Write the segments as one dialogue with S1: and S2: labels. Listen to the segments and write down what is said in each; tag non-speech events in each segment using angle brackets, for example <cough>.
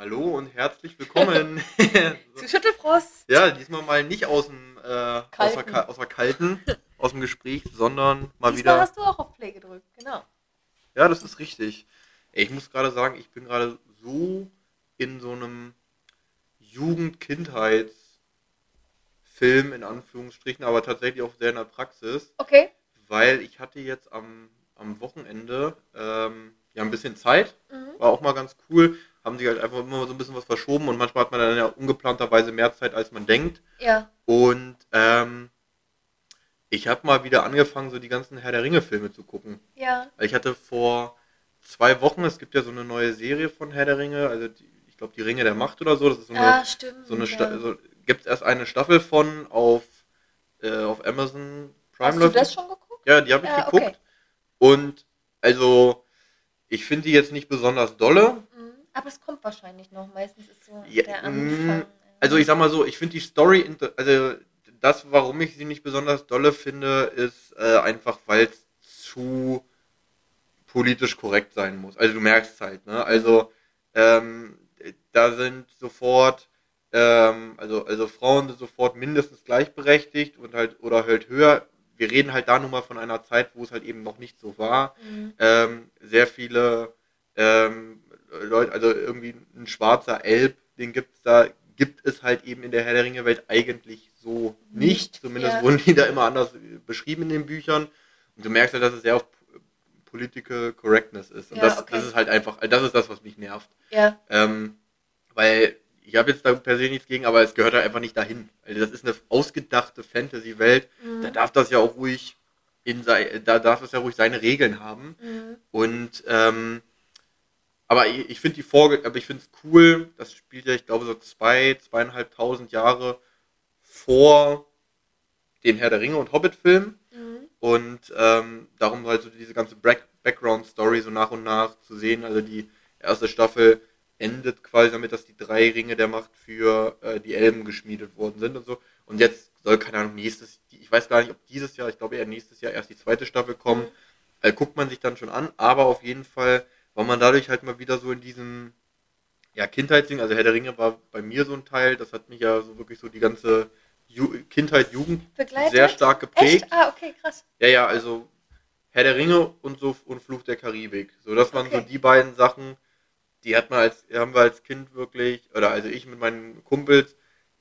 S1: Hallo und herzlich willkommen. <laughs>
S2: Zu Schüttelfrost.
S1: ja, diesmal mal nicht aus dem äh, aus, der, aus der kalten, aus dem Gespräch, sondern mal
S2: Diesmal
S1: wieder.
S2: hast du auch auf Play gedrückt, genau.
S1: Ja, das ist richtig. Ey, ich muss gerade sagen, ich bin gerade so in so einem Jugend-Kindheitsfilm in Anführungsstrichen, aber tatsächlich auch sehr in der Praxis,
S2: Okay.
S1: weil ich hatte jetzt am, am Wochenende ähm, ja ein bisschen Zeit
S2: Mhm.
S1: war auch mal ganz cool. Haben sich halt einfach immer so ein bisschen was verschoben und manchmal hat man dann ja ungeplanterweise mehr Zeit, als man denkt.
S2: Ja.
S1: Und ähm, ich habe mal wieder angefangen, so die ganzen Herr der Ringe-Filme zu gucken.
S2: Ja.
S1: Ich hatte vor zwei Wochen, es gibt ja so eine neue Serie von Herr der Ringe, also die, ich glaube die Ringe der Macht oder so. Das ist so eine,
S2: ah, stimmt.
S1: so eine
S2: ja.
S1: So, gibt es erst eine Staffel von auf, äh, auf Amazon Prime.
S2: Hast du
S1: läuft
S2: das schon geguckt?
S1: Ja, die habe ich
S2: Ja,
S1: geguckt.
S2: okay.
S1: Und also, ich finde die jetzt nicht besonders dolle.
S2: Aber es kommt wahrscheinlich noch. Meistens ist so
S1: Ja,
S2: der
S1: mm,
S2: Anfang.
S1: Also ich sag mal so, ich finde die Story, also das, warum ich sie nicht besonders dolle finde, ist äh, einfach, weil es zu politisch korrekt sein muss. Also du merkst halt, ne? Also ähm, da sind sofort, ähm, also, also Frauen sind sofort mindestens gleichberechtigt und halt, oder halt höher. Wir reden halt da nun mal von einer Zeit, wo es halt eben noch nicht so war
S2: Mhm.
S1: ähm, sehr viele ähm, Leute, also irgendwie ein schwarzer Elb, den gibt's da, gibt es halt eben in der Herr der Ringe Welt eigentlich so nicht. Zumindest
S2: ja.
S1: wurden die da immer anders beschrieben in den Büchern. Und du merkst halt, dass es sehr auf Political Correctness ist. Und
S2: Ja,
S1: das,
S2: okay.
S1: das ist halt einfach, das ist das, was mich nervt.
S2: Ja.
S1: Ähm, weil ich habe jetzt da per se nichts gegen, aber es gehört halt einfach nicht dahin. Also das ist eine ausgedachte Fantasy-Welt.
S2: Mhm.
S1: Da darf das ja auch ruhig in sei, da darf es ja ruhig seine Regeln haben.
S2: Mhm.
S1: Und ähm, aber ich, ich finde die Folge, aber ich finde es cool, das spielt ja, ich glaube, so zwei, zweieinhalbtausend Jahre vor den Herr der Ringe und Hobbit-Filmen.
S2: Mhm.
S1: Und ähm, darum halt so diese ganze Back Background-Story so nach und nach zu sehen. Also die erste Staffel endet quasi damit, dass die drei Ringe der Macht für äh, die Elben geschmiedet worden sind und so. Und jetzt soll, keine Ahnung, nächstes, ich weiß gar nicht, ob dieses Jahr, ich glaube eher nächstes Jahr erst die zweite Staffel kommen.
S2: Mhm.
S1: Äh, guckt man sich dann schon an, aber auf jeden Fall war man dadurch halt mal wieder so in diesem ja, Kindheitsding, also Herr der Ringe war bei mir so ein Teil, das hat mich ja so wirklich so die ganze Ju Kindheit, Jugend
S2: Begleitet?
S1: sehr stark geprägt.
S2: Echt? Ah, okay, krass.
S1: Ja, ja, also Herr der Ringe und so und Fluch der Karibik. So, das waren so
S2: Okay.
S1: die beiden Sachen, die hat man als, haben wir als Kind wirklich, oder also ich mit meinen Kumpels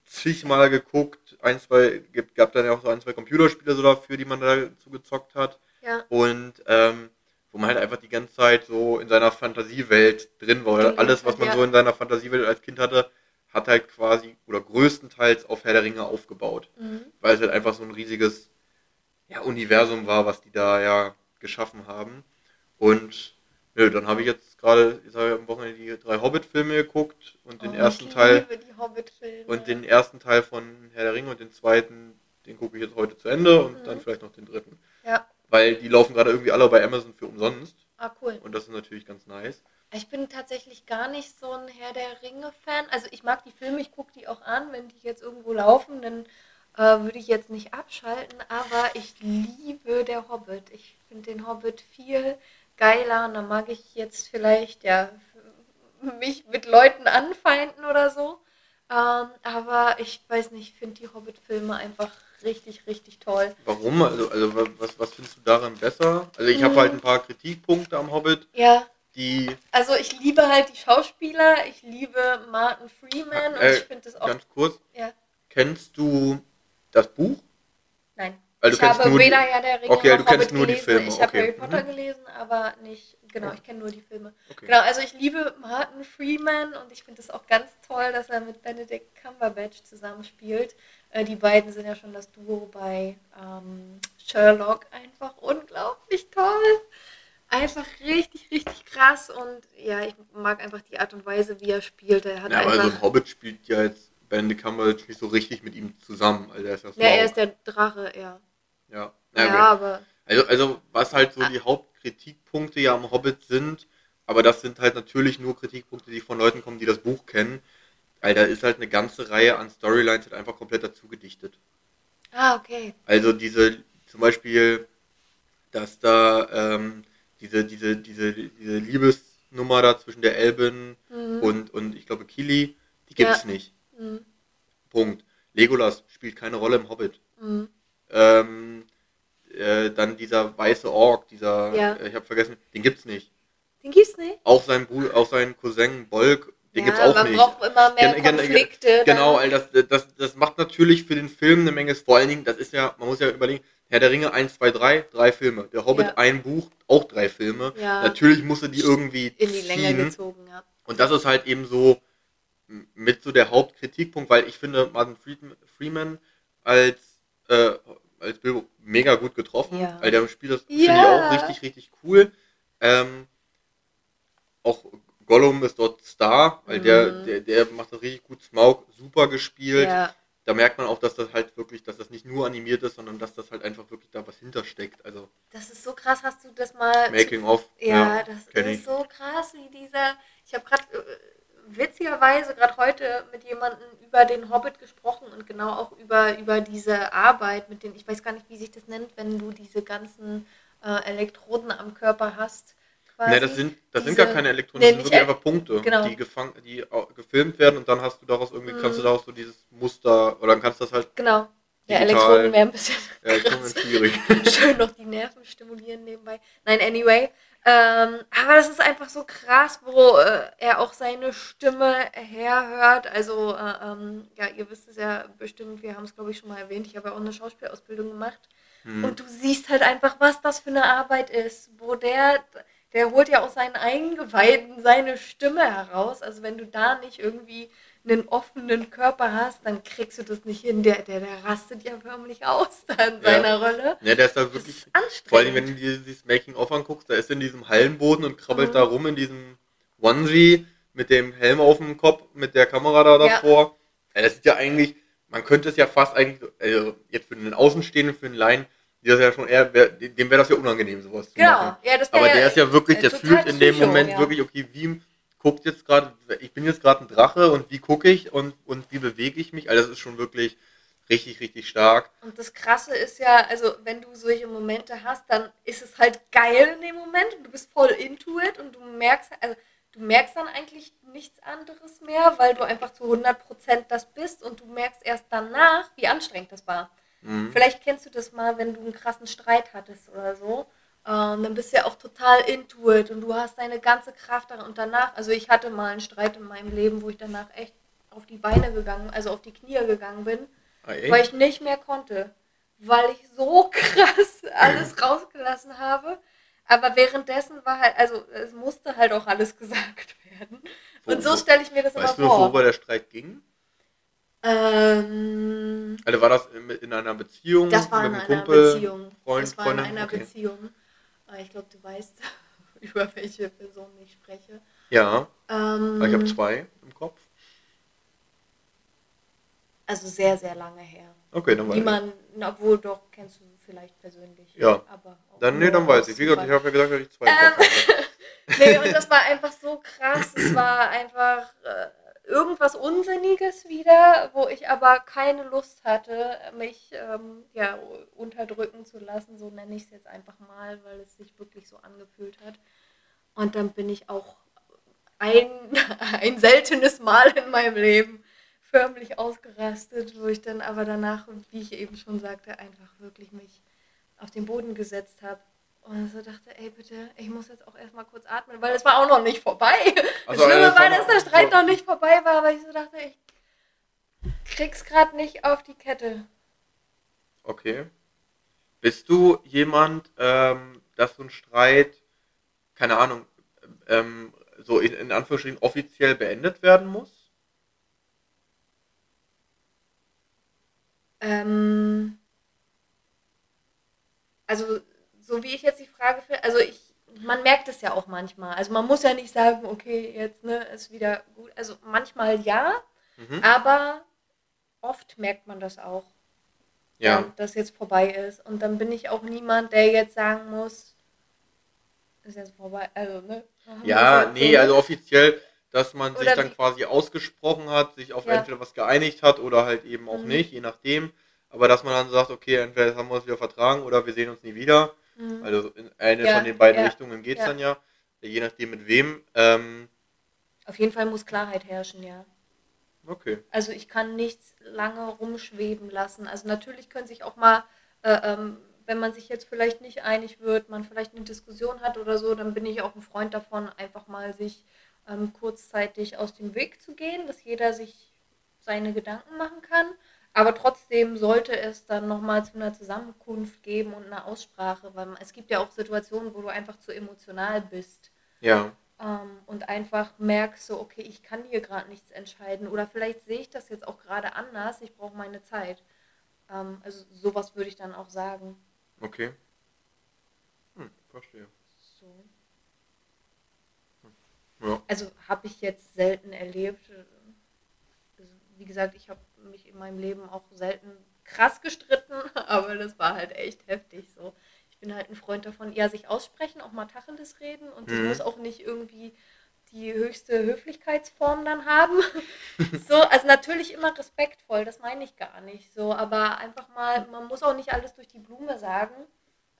S1: zigmal geguckt. Ein, zwei, gibt, gab dann ja auch so ein, zwei Computerspiele so dafür, die man dazu gezockt hat.
S2: Ja.
S1: Und ähm, wo man halt einfach die ganze Zeit so in seiner Fantasiewelt drin war. Oder alles, was man so in seiner Fantasiewelt als Kind hatte, hat halt quasi oder größtenteils auf Herr der Ringe aufgebaut
S2: Mhm.
S1: weil es halt einfach so ein riesiges ja, Universum war, was die da ja geschaffen haben. Und nö, dann habe ich jetzt gerade am Wochenende die drei Hobbit-Filme geguckt und den
S2: Oh,
S1: ersten
S2: ich
S1: Teil
S2: liebe die Hobbit-Filme.
S1: und den ersten Teil von Herr der Ringe und den zweiten, den gucke ich jetzt heute zu Ende und
S2: Mhm.
S1: dann vielleicht noch den dritten.
S2: Ja.
S1: Weil die laufen gerade irgendwie alle bei Amazon für umsonst
S2: Ah, cool.
S1: und das ist natürlich ganz nice.
S2: Ich bin tatsächlich gar nicht so ein Herr der Ringe-Fan. Also ich mag die Filme, ich gucke die auch an. Wenn die jetzt irgendwo laufen, dann äh, würde ich jetzt nicht abschalten. Aber ich liebe der Hobbit. Ich finde den Hobbit viel geiler. Und da mag ich jetzt vielleicht ja mich mit Leuten anfeinden oder so. Ähm, aber ich weiß nicht, ich finde die Hobbit-Filme einfach richtig, richtig toll.
S1: Warum? Also, also wa- was, was findest du daran besser? Also ich habe
S2: Mhm.
S1: halt ein paar Kritikpunkte am Hobbit,
S2: Ja,
S1: die
S2: also ich liebe halt die Schauspieler. Ich liebe Martin Freeman und
S1: Äh,
S2: ich finde das auch
S1: ganz kurz,
S2: Ja.
S1: kennst du das Buch?
S2: Nein.
S1: Also
S2: ich habe
S1: nur die-
S2: weder ja der Ringe
S1: Okay, du kennst
S2: Hobbit
S1: nur die
S2: gelesen.
S1: Filme,
S2: Ich habe
S1: okay.
S2: Harry Potter
S1: Mhm.
S2: gelesen, aber nicht, genau, ich kenne nur die Filme.
S1: Okay.
S2: Genau, also ich liebe Martin Freeman und ich finde es auch ganz toll, dass er mit Benedict Cumberbatch zusammenspielt. Äh, die beiden sind ja schon das Duo bei ähm, Sherlock. Einfach unglaublich toll. Einfach richtig, richtig krass und ja, ich mag einfach die Art und Weise, wie er spielt. Er hat
S1: Ja, aber also im Hobbit spielt ja jetzt Benedict Cumberbatch nicht so richtig mit ihm zusammen. Also er ist ja
S2: ja, er ist der Drache, ja.
S1: Ja.
S2: Ja,
S1: Ja,
S2: aber
S1: Also, also was halt so die Hauptkritikpunkte ja am Hobbit sind, aber das sind halt natürlich nur Kritikpunkte, die von Leuten kommen, die das Buch kennen. Weil da ist halt eine ganze Reihe an Storylines halt einfach komplett dazu gedichtet.
S2: Ah, okay.
S1: Also diese, zum Beispiel, dass da ähm, diese, diese, diese, diese Liebes, Nummer da zwischen der Elben
S2: Mhm.
S1: und, und ich glaube Kili, die gibt's nicht.
S2: Mhm.
S1: Punkt. Legolas spielt keine Rolle im Hobbit.
S2: Mhm.
S1: Ähm, äh, dann dieser weiße Ork, dieser,
S2: Ja.
S1: äh, ich habe vergessen, den gibt's nicht.
S2: Den gibt's nicht.
S1: Auch sein Bruder, auch sein Cousin Bolk, den
S2: ja,
S1: gibt's auch
S2: man
S1: nicht.
S2: braucht immer mehr
S1: Gen- gen-
S2: Konflikte.
S1: Genau, all das, das, das macht natürlich für den Film eine Menge, vor allen Dingen, das ist ja, man muss ja überlegen, Herr der Ringe 1, 2, 3, drei Filme. Der Hobbit
S2: Ja.
S1: ein Buch, auch drei Filme.
S2: Ja.
S1: Natürlich musste die irgendwie
S2: in die Länge
S1: ziehen.
S2: gezogen, ja.
S1: Und das ist halt eben so mit so der Hauptkritikpunkt, weil ich finde Martin Freeman als, äh, als Bilbo mega gut getroffen.
S2: Ja.
S1: Weil der spielt das, finde ich auch richtig, richtig cool. Ähm, auch Gollum ist dort Star, weil der,
S2: Mhm.
S1: der, der macht das richtig gut. Smaug super gespielt.
S2: Ja,
S1: Da merkt man auch, dass das halt wirklich, dass das nicht nur animiert ist, sondern dass das halt einfach wirklich da was hintersteckt. Also
S2: das ist so krass. Hast du das mal
S1: Making of.
S2: Ja, das
S1: kenn
S2: ist
S1: ich.
S2: so krass, wie dieser. Ich habe gerade äh, witzigerweise gerade heute mit jemandem über den Hobbit gesprochen und genau auch über, über diese Arbeit mit den, ich weiß gar nicht, wie sich das nennt, wenn du diese ganzen äh, Elektroden am Körper hast. Quasi.
S1: Ne, das sind, das sind
S2: Diese-
S1: gar keine Elektronen,
S2: Nee,
S1: das sind wirklich
S2: El-
S1: einfach Punkte,
S2: genau.
S1: die gefangen, die gefilmt werden und dann hast du daraus irgendwie, kannst du
S2: Mhm.
S1: daraus so dieses Muster, oder dann kannst du das halt,
S2: Genau. Ja,
S1: Digital.
S2: Elektroden wäre ein bisschen
S1: ja,
S2: krass.
S1: schwierig. <laughs>
S2: Schön noch die Nerven stimulieren nebenbei. Nein, anyway. Ähm, aber das ist einfach so krass, wo äh, er auch seine Stimme herhört. Also, äh, ähm, ja, ihr wisst es ja bestimmt, wir haben es, glaube ich, schon mal erwähnt. Ich habe ja auch eine Schauspielausbildung gemacht.
S1: Hm.
S2: Und du siehst halt einfach, was das für eine Arbeit ist, wo der, der holt ja aus seinen Eingeweiden seine Stimme heraus. Also wenn du da nicht irgendwie einen offenen Körper hast, dann kriegst du das nicht hin. Der, der, der rastet ja förmlich aus da in
S1: Ja.
S2: seiner Rolle.
S1: Ja, der ist da wirklich,
S2: ist anstrengend.
S1: vor allem wenn du dir dieses Making-of anguckst, da ist er in diesem Hallenboden und krabbelt
S2: Mhm.
S1: da rum in diesem Onesie mit dem Helm auf dem Kopf, mit der Kamera da
S2: Ja.
S1: davor. Ja, das ist ja eigentlich, man könnte es ja fast eigentlich, also jetzt für einen Außenstehenden, für einen Laien, die das ja schon eher, dem wäre das ja unangenehm, sowas zu
S2: Genau,
S1: machen.
S2: ja, das
S1: Aber
S2: ja-
S1: der ist ja wirklich,
S2: äh,
S1: der fühlt in dem
S2: Psycho,
S1: Moment
S2: ja.
S1: wirklich, okay, wie guckt jetzt gerade, ich bin jetzt gerade ein Drache und wie gucke ich und, und wie bewege ich mich? Also das ist schon wirklich richtig, richtig stark.
S2: Und das Krasse ist ja, also wenn du solche Momente hast, dann ist es halt geil in dem Moment und du bist voll into it und du merkst, also du merkst dann eigentlich nichts anderes mehr, weil du einfach zu 100% das bist und du merkst erst danach, wie anstrengend das war.
S1: Mhm.
S2: Vielleicht kennst du das mal, wenn du einen krassen Streit hattest oder so. Ähm, dann bist du ja auch total into it und du hast deine ganze Kraft darin. Und danach, also ich hatte mal einen Streit in meinem Leben, wo ich danach echt auf die Beine gegangen, also auf die Knie gegangen bin
S1: Ah, echt?
S2: weil ich nicht mehr konnte, weil ich so <laughs> krass alles rausgelassen habe. Aber währenddessen war halt, also es musste halt auch alles <laughs> gesagt werden.
S1: Wo-
S2: Und so stelle ich mir das
S1: Weißt du
S2: immer vor.
S1: worüber der Streit ging?
S2: Ähm,
S1: Also war das in, in einer Beziehung?
S2: das war in einer
S1: Kumpel,
S2: Beziehung.
S1: Freund,
S2: das war in
S1: Freundin?
S2: einer
S1: Okay.
S2: Beziehung. Aber Ich glaube, du weißt, <laughs> über welche Person ich spreche.
S1: Ja,
S2: Ähm,
S1: ich habe zwei im Kopf.
S2: Also sehr, sehr lange her.
S1: Okay, dann weiß
S2: Die
S1: ich.
S2: man, obwohl doch, kennst du vielleicht persönlich.
S1: Ja.
S2: Aber
S1: Dann, nee, dann weiß ich. Wie gesagt, ich habe ja gesagt, dass ich zwei im
S2: Ähm,
S1: Kopf habe. <laughs>
S2: Nee, und das war einfach so krass. Es war einfach äh, irgendwas Unsinniges wieder, wo ich aber keine Lust hatte, mich ähm, ja, unterdrücken zu lassen. So nenne ich es jetzt einfach mal, weil es sich wirklich so angefühlt hat. Und dann bin ich auch ein, <laughs> ein seltenes Mal in meinem Leben förmlich ausgerastet, wo ich dann aber danach, wie ich eben schon sagte, einfach wirklich mich auf den Boden gesetzt habe und so dachte, ey bitte, ich muss jetzt auch erstmal kurz atmen, weil es war auch noch nicht vorbei.
S1: Also,
S2: das Schlimme
S1: das
S2: war, dass der Streit
S1: so.
S2: noch nicht vorbei war, aber ich so dachte, ich krieg's gerade nicht auf die Kette.
S1: Okay. Bist du jemand, ähm, dass so ein Streit, keine Ahnung, ähm, so in, in Anführungsstrichen offiziell beendet werden muss?
S2: Ähm, also, so wie ich jetzt die Frage finde, also ich, man merkt es ja auch manchmal. Also man muss ja nicht sagen, okay, jetzt ne, ist wieder gut. Also manchmal ja,
S1: Mhm.
S2: aber oft merkt man das auch.
S1: Ja.
S2: dass jetzt vorbei ist. Und dann bin ich auch niemand, der jetzt sagen muss, ist jetzt vorbei. Also, ne?
S1: Ja, nee,
S2: so,
S1: also offiziell, dass man sich
S2: Oder
S1: dann
S2: wie-
S1: quasi ausgesprochen hat, sich auf
S2: Ja.
S1: entweder was geeinigt hat oder halt eben auch
S2: Mhm.
S1: nicht, je nachdem. Aber dass man dann sagt, okay, entweder haben wir uns wieder vertragen oder wir sehen uns nie wieder.
S2: Mhm.
S1: Also in eine
S2: Ja,
S1: von den beiden
S2: ja,
S1: Richtungen geht's
S2: ja.
S1: dann ja. Je nachdem mit wem. Ähm,
S2: Auf jeden Fall muss Klarheit herrschen, ja.
S1: okay.
S2: Also ich kann nichts lange rumschweben lassen. Also natürlich können sich auch mal, äh, ähm, wenn man sich jetzt vielleicht nicht einig wird, man vielleicht eine Diskussion hat oder so, dann bin ich auch ein Freund davon, einfach mal sich ähm, kurzzeitig aus dem Weg zu gehen, dass jeder sich seine Gedanken machen kann. Aber trotzdem sollte es dann nochmal zu einer Zusammenkunft geben und einer Aussprache, weil es gibt ja auch Situationen, wo du einfach zu emotional bist
S1: Ja.
S2: ähm, und einfach merkst so, okay, ich kann hier gerade nichts entscheiden oder vielleicht sehe ich das jetzt auch gerade anders, ich brauche meine Zeit. Ähm, also sowas würde ich dann auch sagen.
S1: Okay. Hm, verstehe.
S2: So.
S1: Ja.
S2: Also habe ich jetzt selten erlebt. Wie gesagt, ich habe mich in meinem Leben auch selten krass gestritten, <laughs> aber das war halt echt heftig so. Ich bin halt ein Freund davon, ja, sich aussprechen, auch mal Tacheles reden und das
S1: Mhm.
S2: muss auch nicht irgendwie die höchste Höflichkeitsform dann haben. <laughs> so, also natürlich immer respektvoll, das meine ich gar nicht so, aber einfach mal, man muss auch nicht alles durch die Blume sagen.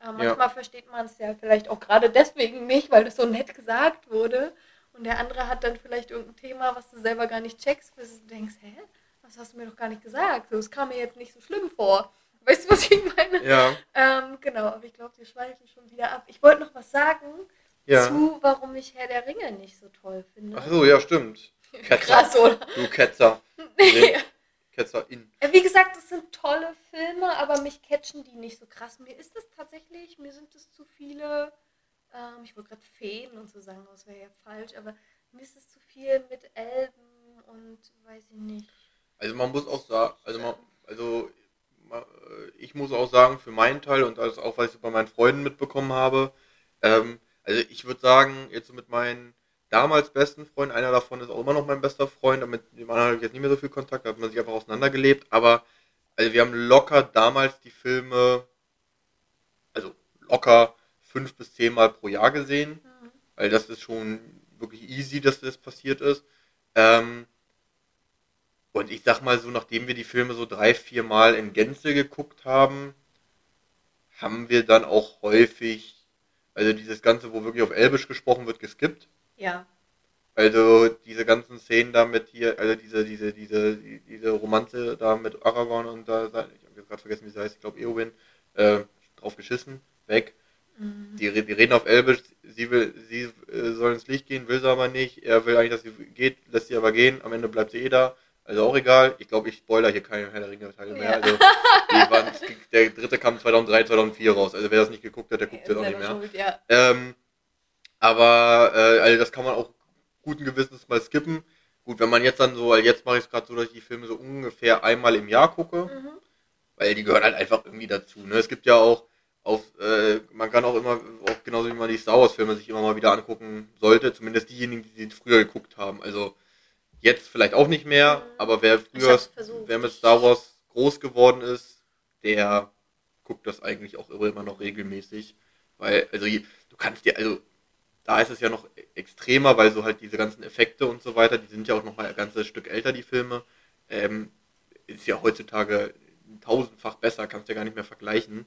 S2: Äh, manchmal versteht man es ja vielleicht auch gerade deswegen nicht, weil das so nett gesagt wurde. Und der andere hat dann vielleicht irgendein Thema, was du selber gar nicht checkst, bis du denkst, hä? Das hast du mir doch gar nicht gesagt. So, es kam mir jetzt nicht so schlimm vor. Weißt du, was ich meine?
S1: Ja.
S2: Ähm, genau, aber ich glaube, wir schweifen schon wieder ab. Ich wollte noch was sagen
S1: Ja.
S2: zu, warum ich Herr der Ringe nicht so toll finde.
S1: Ach so, ja, stimmt. Ketzer.
S2: Krass, oder?
S1: Du Ketzer. <laughs>
S2: Nee.
S1: Ketzer in.
S2: Äh, Wie gesagt, das sind tolle Filme, aber mich catchen die nicht so krass. Mir ist es tatsächlich, mir sind es zu viele, ähm, ich wollte gerade Feen und so sagen, das wäre ja falsch, aber mir ist es zu viel mit Elben und weiß ich nicht.
S1: Also man muss auch sagen, also man, also äh, ich muss auch sagen, für meinen Teil und das auch, was ich bei meinen Freunden mitbekommen habe, ähm, also ich würde sagen, jetzt mit meinen damals besten Freunden, einer davon ist auch immer noch mein bester Freund, mit dem anderen habe ich jetzt nicht mehr so viel Kontakt, da hat man sich einfach auseinandergelebt, aber also wir haben locker damals die Filme, also locker fünf bis zehn Mal pro Jahr gesehen,
S2: Mhm.
S1: weil das ist schon wirklich easy, dass das passiert ist. Ähm, und ich sag mal so, nachdem wir die Filme so drei, vier Mal in Gänze geguckt haben, haben wir dann auch häufig, also dieses Ganze, wo wirklich auf Elbisch gesprochen wird, geskippt.
S2: Ja,
S1: Also diese ganzen Szenen da mit hier, also diese, diese, diese, die- diese Romanze da mit Aragorn und da, ich habe jetzt gerade vergessen, wie sie heißt, ich glaube Eowyn, äh, drauf geschissen, weg.
S2: Mhm.
S1: Die, die reden auf Elbisch, sie will, sie äh, soll ins Licht gehen, will sie aber nicht. Er will eigentlich, dass sie geht, lässt sie aber gehen. Am Ende bleibt sie eh da. Also auch egal. Ich glaube, ich spoiler hier keine Herr der Ringe Teile mehr.
S2: Ja.
S1: Also, waren, der dritte kam 2003, 2004 raus. Also wer das nicht geguckt hat, der guckt es auch nicht mehr.
S2: schuld, ja.
S1: Ähm, aber äh, also das kann man auch guten Gewissens mal skippen. Gut, wenn man jetzt dann so, weil jetzt mache ich es gerade so, dass ich die Filme so ungefähr einmal im Jahr gucke
S2: Mhm.
S1: weil die gehören halt einfach irgendwie dazu. Ne? Es gibt ja auch auf, äh, man kann auch immer, auch genauso wie man die Star Wars Filme sich immer mal wieder angucken sollte, zumindest diejenigen, die sie früher geguckt haben. Also jetzt vielleicht auch nicht mehr,
S2: Mhm.
S1: aber wer früher, wer mit Star Wars groß geworden ist, der guckt das eigentlich auch immer noch regelmäßig. Weil, also du kannst dir, also da ist es ja noch e- extremer, weil so halt diese ganzen Effekte und so weiter, die sind ja auch noch mal ein ganzes Stück älter, die Filme. Ähm, ist ja heutzutage tausendfach besser, kannst ja gar nicht mehr vergleichen.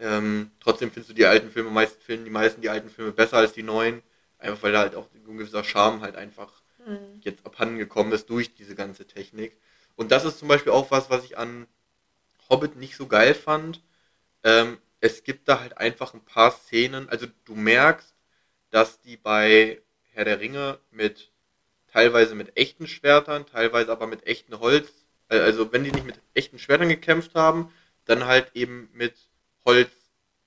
S1: Ähm, trotzdem findest du die alten Filme, meist finden die meisten die alten Filme besser als die neuen, einfach weil da halt auch ein gewisser Charme halt einfach
S2: Mhm.
S1: jetzt abhanden gekommen ist durch diese ganze Technik. Und das ist zum Beispiel auch was, was ich an Hobbit nicht so geil fand. Ähm, es gibt da halt einfach ein paar Szenen, also du merkst, dass die bei Herr der Ringe mit teilweise mit echten Schwertern, teilweise aber mit echten Holz, äh, also wenn die nicht mit echten Schwertern gekämpft haben, dann halt eben mit Holz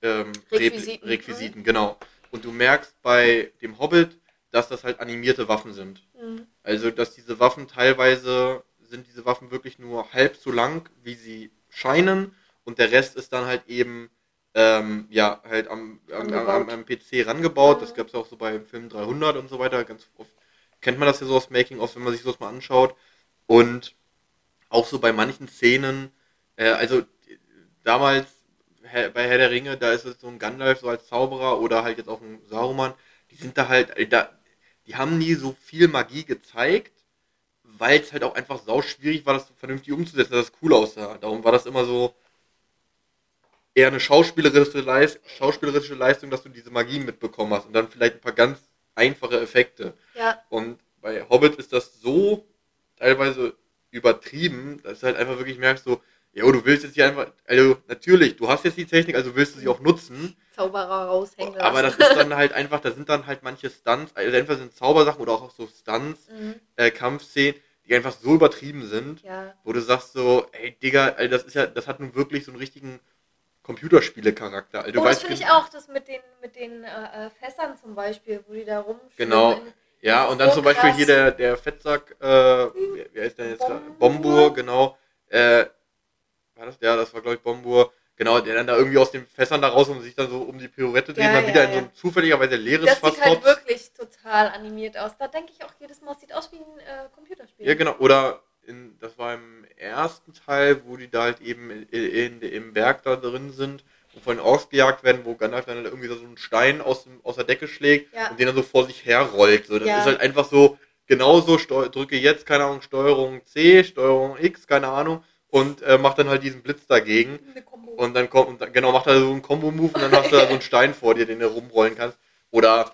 S1: ähm,
S2: Requisiten.
S1: Genau. Und du merkst bei dem Hobbit, dass das halt animierte Waffen sind.
S2: Mhm.
S1: Also, dass diese Waffen teilweise sind diese Waffen wirklich nur halb so lang, wie sie scheinen, und der Rest ist dann halt eben ähm, ja halt am, am, am, am, PC rangebaut. Das
S2: Mhm.
S1: gab es auch so bei Film 300 und so weiter. Ganz oft kennt man das ja so aus Making of, wenn man sich sowas mal anschaut. Und auch so bei manchen Szenen, äh, also damals bei Herr der Ringe, da ist es so ein Gandalf so als Zauberer oder halt jetzt auch ein Saruman, die sind da halt, äh, da, die haben nie so viel Magie gezeigt, weil es halt auch einfach sau schwierig war, das vernünftig umzusetzen, dass es cool aussah. Darum war das immer so eher eine schauspielerische, Leis schauspielerische Leistung, dass du diese Magie mitbekommen hast und dann vielleicht ein paar ganz einfache Effekte.
S2: Ja,
S1: Und bei Hobbit ist das so teilweise übertrieben, dass du halt einfach wirklich merkst, so, jo, du willst jetzt hier einfach, also natürlich, du hast jetzt die Technik, also willst du sie auch nutzen,
S2: Zauberer raushängen
S1: aber das
S2: lassen.
S1: ist dann halt einfach, da sind dann halt manche Stunts, also entweder sind Zaubersachen oder auch so Stunts,
S2: Mhm.
S1: äh, Kampfszenen, die einfach so übertrieben sind,
S2: Ja,
S1: wo du sagst so, ey Digga, Alter, das ist ja, das hat nun wirklich so einen richtigen Computerspiele-Charakter. Also,
S2: oh, das finde ich auch, das mit den, mit den äh, äh, Fässern zum Beispiel, wo die da rumschwimmen.
S1: Genau. Ja, und
S2: ist
S1: dann
S2: so
S1: zum Beispiel
S2: krass.
S1: hier der, der Fettsack, äh, wie, wie heißt der jetzt?
S2: Bombur,
S1: genau. Äh, war das der? Das war, glaube ich, Bombur. Genau, der dann da irgendwie aus den Fässern da raus und sich dann so um die Pirouette dreht
S2: Ja,
S1: dann
S2: ja,
S1: wieder in so
S2: ja.
S1: ein zufälligerweise leeres
S2: Das
S1: Fass
S2: sieht halt wirklich total animiert aus. Da denke ich auch jedes Mal, es sieht aus wie ein äh, Computerspiel.
S1: Ja, genau. Oder in, das war im ersten Teil, wo die da halt eben in, in, im Berg da drin sind und von den Orks gejagt werden, wo Gandalf dann halt irgendwie so einen Stein aus, dem, aus der Decke schlägt
S2: Ja.
S1: und den dann so vor sich her rollt. So, das
S2: Ja.
S1: ist halt einfach so, genauso, drücke jetzt, keine Ahnung, Steuerung C, Steuerung X, keine Ahnung, und äh, macht dann halt diesen Blitz dagegen. Und dann kommt, und genau, macht er so einen Combo-Move und dann hast du da so einen <laughs> Stein vor dir, den du rumrollen kannst. Oder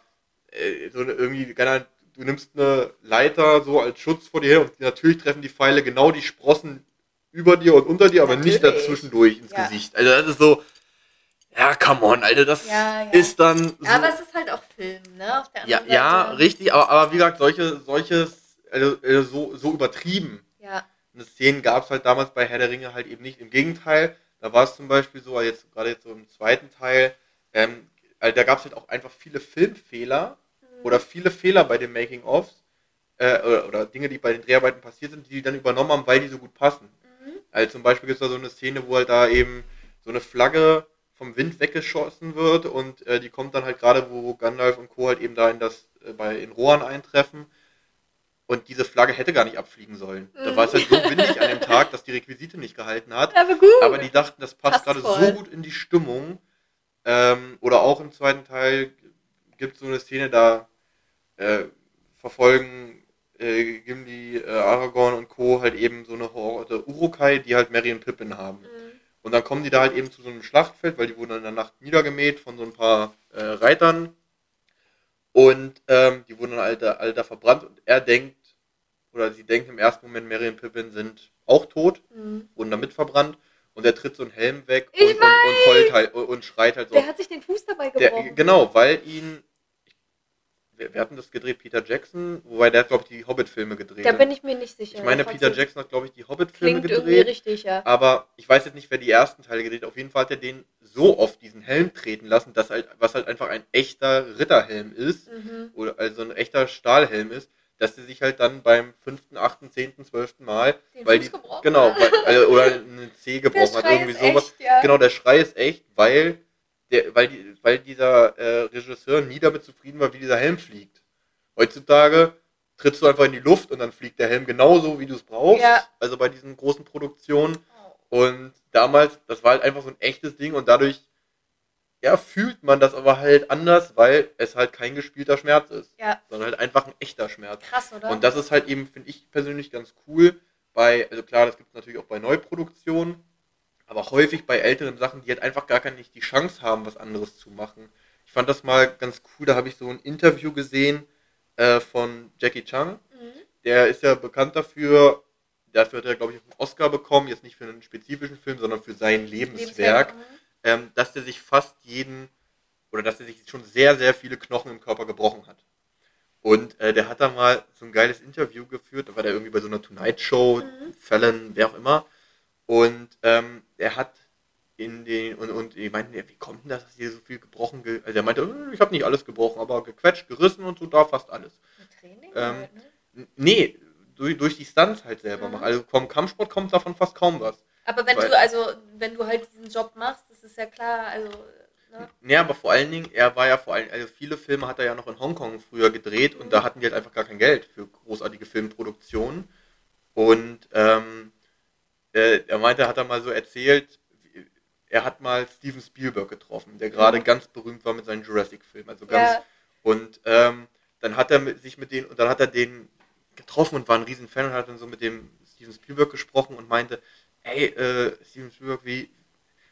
S1: äh, so eine, irgendwie, keine Ahnung, du nimmst eine Leiter so als Schutz vor dir her und natürlich treffen die Pfeile genau die Sprossen über dir und unter dir, aber nicht
S2: Natürlich.
S1: dazwischendurch ins
S2: Ja.
S1: Gesicht. Also das ist so, ja, come on, Alter, das
S2: Ja, ja.
S1: ist dann so.
S2: Ja, aber es ist halt auch Film, ne? Auf der
S1: ja,
S2: anderen
S1: ja,
S2: Seite.
S1: richtig, aber, aber wie gesagt, solche, solches, also, äh, so, so übertrieben.
S2: Ja,
S1: eine Szenen gab es halt damals bei Herr der Ringe halt eben nicht. Im Gegenteil, da war es zum Beispiel so, jetzt gerade jetzt so im zweiten Teil, ähm, also da gab es halt auch einfach viele Filmfehler
S2: Mhm.
S1: oder viele Fehler bei den Making-ofs äh, oder, oder Dinge, die bei den Dreharbeiten passiert sind, die die dann übernommen haben, weil die so gut passen.
S2: Mhm.
S1: Also zum Beispiel gibt es da so eine Szene, wo halt da eben so eine Flagge vom Wind weggeschossen wird und äh, die kommt dann halt gerade, wo Gandalf und Co. halt eben da in das, äh, bei in Rohan eintreffen. Und diese Flagge hätte gar nicht abfliegen sollen. Da
S2: Mhm.
S1: war es halt so windig an dem Tag, dass die Requisite nicht gehalten hat.
S2: Aber gut.
S1: Aber die dachten, das passt
S2: Passt
S1: gerade
S2: voll.
S1: so gut in die Stimmung. Ähm, oder auch im zweiten Teil gibt es so eine Szene, da äh, verfolgen äh, Gimli, äh, Aragorn und Co. halt eben so eine Horde Urukai, die halt Merry und Pippin haben.
S2: Mhm.
S1: Und dann kommen die da halt eben zu so einem Schlachtfeld, weil die wurden in der Nacht niedergemäht von so ein paar äh, Reitern. Und ähm, die wurden dann alle, da- alle da verbrannt. Und er denkt, oder sie denken im ersten Moment, Merry und Pippin sind auch tot,
S2: Mhm.
S1: wurden damit verbrannt. Und er tritt so einen Helm weg und, und, und heult halt und, schreit halt so.
S2: Der hat sich den Fuß dabei
S1: Der,
S2: gebrochen.
S1: genau, weil ihn. Wir, wir hatten das gedreht, Peter Jackson, wobei der hat, glaube ich, die Hobbit-Filme gedreht.
S2: Da bin ich mir nicht sicher.
S1: ich meine, Peter Jackson hat, glaube ich, die Hobbit-Filme
S2: Klingt irgendwie
S1: gedreht.
S2: richtig, ja.
S1: Aber ich weiß jetzt nicht, wer die ersten Teile gedreht hat. Auf jeden Fall hat er den so oft diesen Helm treten lassen, dass halt, was halt einfach ein echter Ritterhelm ist,
S2: Mhm.
S1: oder also ein echter Stahlhelm ist, dass er sich halt dann beim fünften, achten, zehnten, zwölften Mal,
S2: Den
S1: weil
S2: Fuß
S1: die, genau, weil, also, oder <laughs> einen C gebrochen hat, irgendwie sowas.
S2: echt, ja.
S1: Genau, der Schrei ist echt, weil der, weil die, weil dieser äh, Regisseur nie damit zufrieden war, wie dieser Helm fliegt. Heutzutage trittst du einfach in die Luft und dann fliegt der Helm genauso, wie du es brauchst.
S2: Ja.
S1: Also bei diesen großen Produktionen.
S2: Oh.
S1: Und damals, das war halt einfach so ein echtes Ding und dadurch, ja, fühlt man das aber halt anders, weil es halt kein gespielter Schmerz ist,
S2: Ja,
S1: sondern halt einfach ein echter Schmerz.
S2: krass, oder?
S1: Und das ist halt eben, finde ich persönlich ganz cool bei, also klar, das gibt es natürlich auch bei Neuproduktionen, aber häufig bei älteren Sachen, die halt einfach gar keine, nicht die Chance haben, was anderes zu machen. Ich fand das mal ganz cool, da habe ich so ein Interview gesehen äh, von Jackie Chan.
S2: Mhm.
S1: Der ist ja bekannt dafür, dafür hat er, glaube ich, einen Oscar bekommen, jetzt nicht für einen spezifischen Film, sondern für sein Lebenswerk,
S2: Mhm.
S1: Ähm, dass der sich fast jeden, oder dass er sich schon sehr, sehr viele Knochen im Körper gebrochen hat. Und äh, der hat da mal so ein geiles Interview geführt, da war der irgendwie bei so einer Tonight Show,
S2: Mhm.
S1: Fallon, wer auch immer. Und ähm, er hat in den, und, und die meinten, ja, wie kommt denn das, dass hier so viel gebrochen, ge also er meinte, äh, ich habe nicht alles gebrochen, aber gequetscht, gerissen und so, da fast alles.
S2: Training
S1: Ähm,
S2: halt, ne?
S1: Nee, durch, durch die Stunts halt selber
S2: Mhm.
S1: machen. Also vom Kampfsport kommt davon fast kaum was.
S2: Aber wenn
S1: weil-
S2: du, also, wenn du halt diesen Job machst, das ist ja klar, also, ne?
S1: Nee, aber vor allen Dingen, er war ja vor allem, also viele Filme hat er ja noch in Hongkong früher gedreht und
S2: Mhm.
S1: da hatten die halt einfach gar kein Geld für großartige Filmproduktionen. Und ähm, äh, er meinte, hat er mal so erzählt, er hat mal Steven Spielberg getroffen, der gerade
S2: Mhm.
S1: ganz berühmt war mit seinen Jurassic-Filmen. Also ganz,
S2: Ja,
S1: Und ähm, dann hat er mit, sich mit denen, und dann hat er den getroffen und war ein riesen Fan und hat dann so mit dem Steven Spielberg gesprochen und meinte, ey, äh, Steven Spielberg, wie,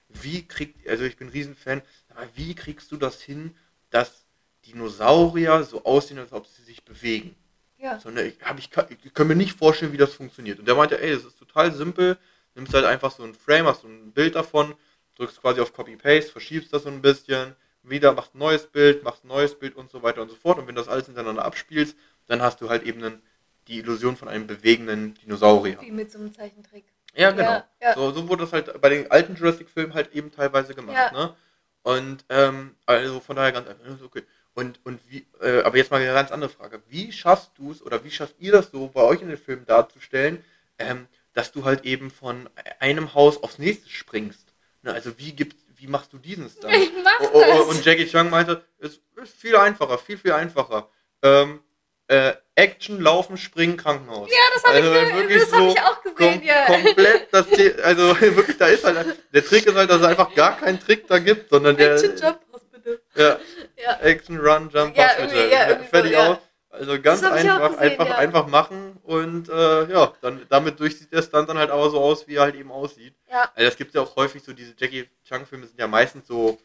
S1: wie kriegt, also ich bin ein Riesenfan, aber wie kriegst du das hin, dass Dinosaurier so aussehen, als ob sie sich bewegen.
S2: Ja.
S1: So, ne, ich, hab, ich, kann, ich kann mir nicht vorstellen, wie das funktioniert. Und der meinte, ey, das ist total simpel. Nimmst halt einfach so ein Frame, hast so ein Bild davon, drückst quasi auf Copy-Paste, verschiebst das so ein bisschen, wieder machst ein neues Bild, machst ein neues Bild und so weiter und so fort. Und wenn das alles hintereinander abspielst, dann hast du halt eben einen, die Illusion von einem bewegenden Dinosaurier.
S2: Wie mit so einem Zeichentrick.
S1: Ja, genau.
S2: Ja, ja.
S1: So, so wurde das halt bei den alten Jurassic-Filmen halt eben teilweise gemacht.
S2: Ja.
S1: Ne? Und ähm, also von daher ganz einfach, okay. Und, und wie, äh, aber jetzt mal eine ganz andere Frage. Wie schaffst du es oder wie schafft ihr das so bei euch in den Filmen darzustellen, ähm, dass du halt eben von einem Haus aufs nächste springst? Ne? Also wie gibt, wie machst du diesen Stunt?
S2: Ich mach das.
S1: und Jackie Chan meinte, es ist viel einfacher, viel, viel einfacher. Ähm, äh, Action, Laufen, Springen, Krankenhaus.
S2: Ja, das habe
S1: Also,
S2: ich,
S1: wirklich
S2: das hab
S1: so
S2: ich auch gesehen,
S1: Kom
S2: ja.
S1: Komplett, das, also <laughs> wirklich, da ist halt, der Trick ist halt, dass es einfach gar keinen Trick da gibt, sondern der,
S2: Action Jump House, bitte.
S1: ja, <laughs>
S2: Ja.
S1: Action, Run, Jump,
S2: Ja,
S1: bitte.
S2: ja,
S1: fertig
S2: so, ja.
S1: aus. Also ganz
S2: hab
S1: einfach,
S2: gesehen,
S1: einfach,
S2: ja.
S1: einfach machen und äh, ja, dann damit durchsieht der Stunt dann halt aber so aus, wie er halt eben aussieht.
S2: Ja.
S1: Also das gibt ja auch häufig so, diese Jackie Chan-Filme sind ja meistens so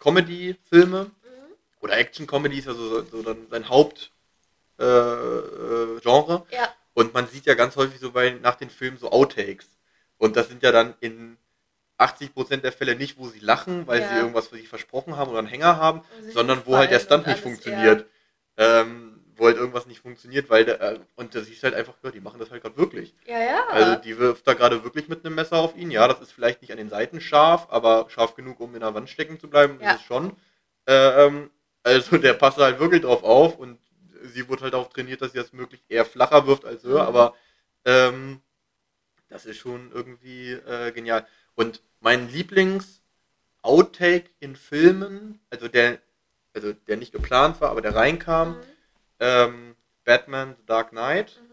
S1: Comedy-Filme
S2: Mhm.
S1: oder Action-Comedies, also so, so dann sein Haupt äh, äh, Genre.
S2: Ja.
S1: Und man sieht ja ganz häufig so bei nach den Filmen so Outtakes. Und das sind ja dann in 80% der Fälle nicht, wo sie lachen, weil
S2: Ja.
S1: sie irgendwas für sich versprochen haben oder einen Hänger haben, sondern wo halt der Stunt nicht funktioniert. Ähm, wo halt irgendwas nicht funktioniert, weil der, äh, und da siehst du halt einfach, ja, die machen das halt gerade wirklich.
S2: Ja, ja.
S1: Also die wirft da gerade wirklich mit einem Messer auf ihn. Ja, das ist vielleicht nicht an den Seiten scharf, aber scharf genug, um in der Wand stecken zu bleiben,
S2: Ja.
S1: ist es schon. Ähm, also der passt halt wirklich drauf auf und sie wurde halt darauf trainiert, dass sie das möglichst eher flacher wirft als höher,
S2: Mhm.
S1: aber ähm, das ist schon irgendwie äh, genial. Und mein Lieblings-Outtake in Filmen, also der, also der nicht geplant war, aber der reinkam,
S2: Mhm.
S1: ähm, Batman The Dark Knight
S2: Mhm.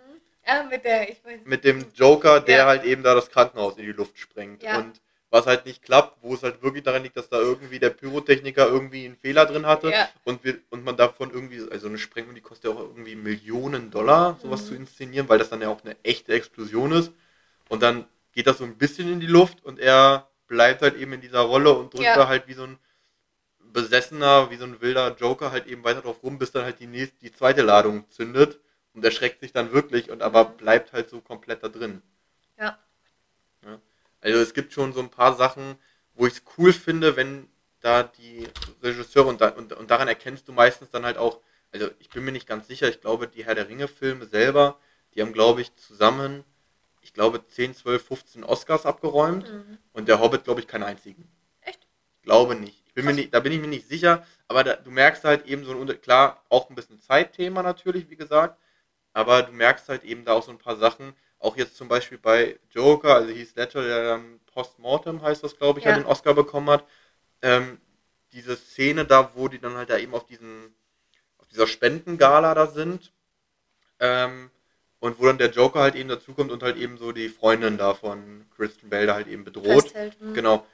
S2: Ja, mit der, ich weiß
S1: mit dem Joker, der
S2: Ja.
S1: halt eben da das Krankenhaus in die Luft sprengt.
S2: Ja.
S1: Und was halt nicht klappt, wo es halt wirklich daran liegt, dass da irgendwie der Pyrotechniker irgendwie einen Fehler drin hatte
S2: Ja.
S1: und, wir, und man davon irgendwie, also eine Sprengung, die kostet ja auch irgendwie Millionen Dollar, sowas
S2: Mhm.
S1: zu inszenieren, weil das dann ja auch eine echte Explosion ist. Und dann geht das so ein bisschen in die Luft und er bleibt halt eben in dieser Rolle und drückt
S2: Ja.
S1: da halt wie so ein besessener, wie so ein wilder Joker halt eben weiter drauf rum, bis dann halt die nächste, die zweite Ladung zündet und erschreckt sich dann wirklich und aber bleibt halt so komplett da drin.
S2: Ja.
S1: Also es gibt schon so ein paar Sachen, wo ich es cool finde, wenn da die Regisseure und, da, und, und daran erkennst du meistens dann halt auch, also ich bin mir nicht ganz sicher, ich glaube, die Herr der Ringe-Filme selber, die haben, glaube ich, zusammen, ich glaube, 10, 12, 15 Oscars abgeräumt
S2: Mhm.
S1: und der Hobbit, glaube ich, keinen einzigen.
S2: Echt?
S1: Glaube nicht. Ich bin mir nicht. Da bin ich mir nicht sicher, aber da, du merkst halt eben so ein, Unter- klar, auch ein bisschen Zeitthema natürlich, wie gesagt, aber du merkst halt eben da auch so ein paar Sachen, auch jetzt zum Beispiel bei Joker, also Heath Ledger, der dann Postmortem heißt das, glaube ich, ja. Den Oscar bekommen hat, ähm, diese Szene da, wo die dann halt da eben auf diesen, auf dieser Spendengala da sind, ähm, und wo dann der Joker halt eben dazukommt und halt eben so die Freundin da von Christian Bale da halt eben bedroht.
S2: Festhält. Mhm.
S1: Genau.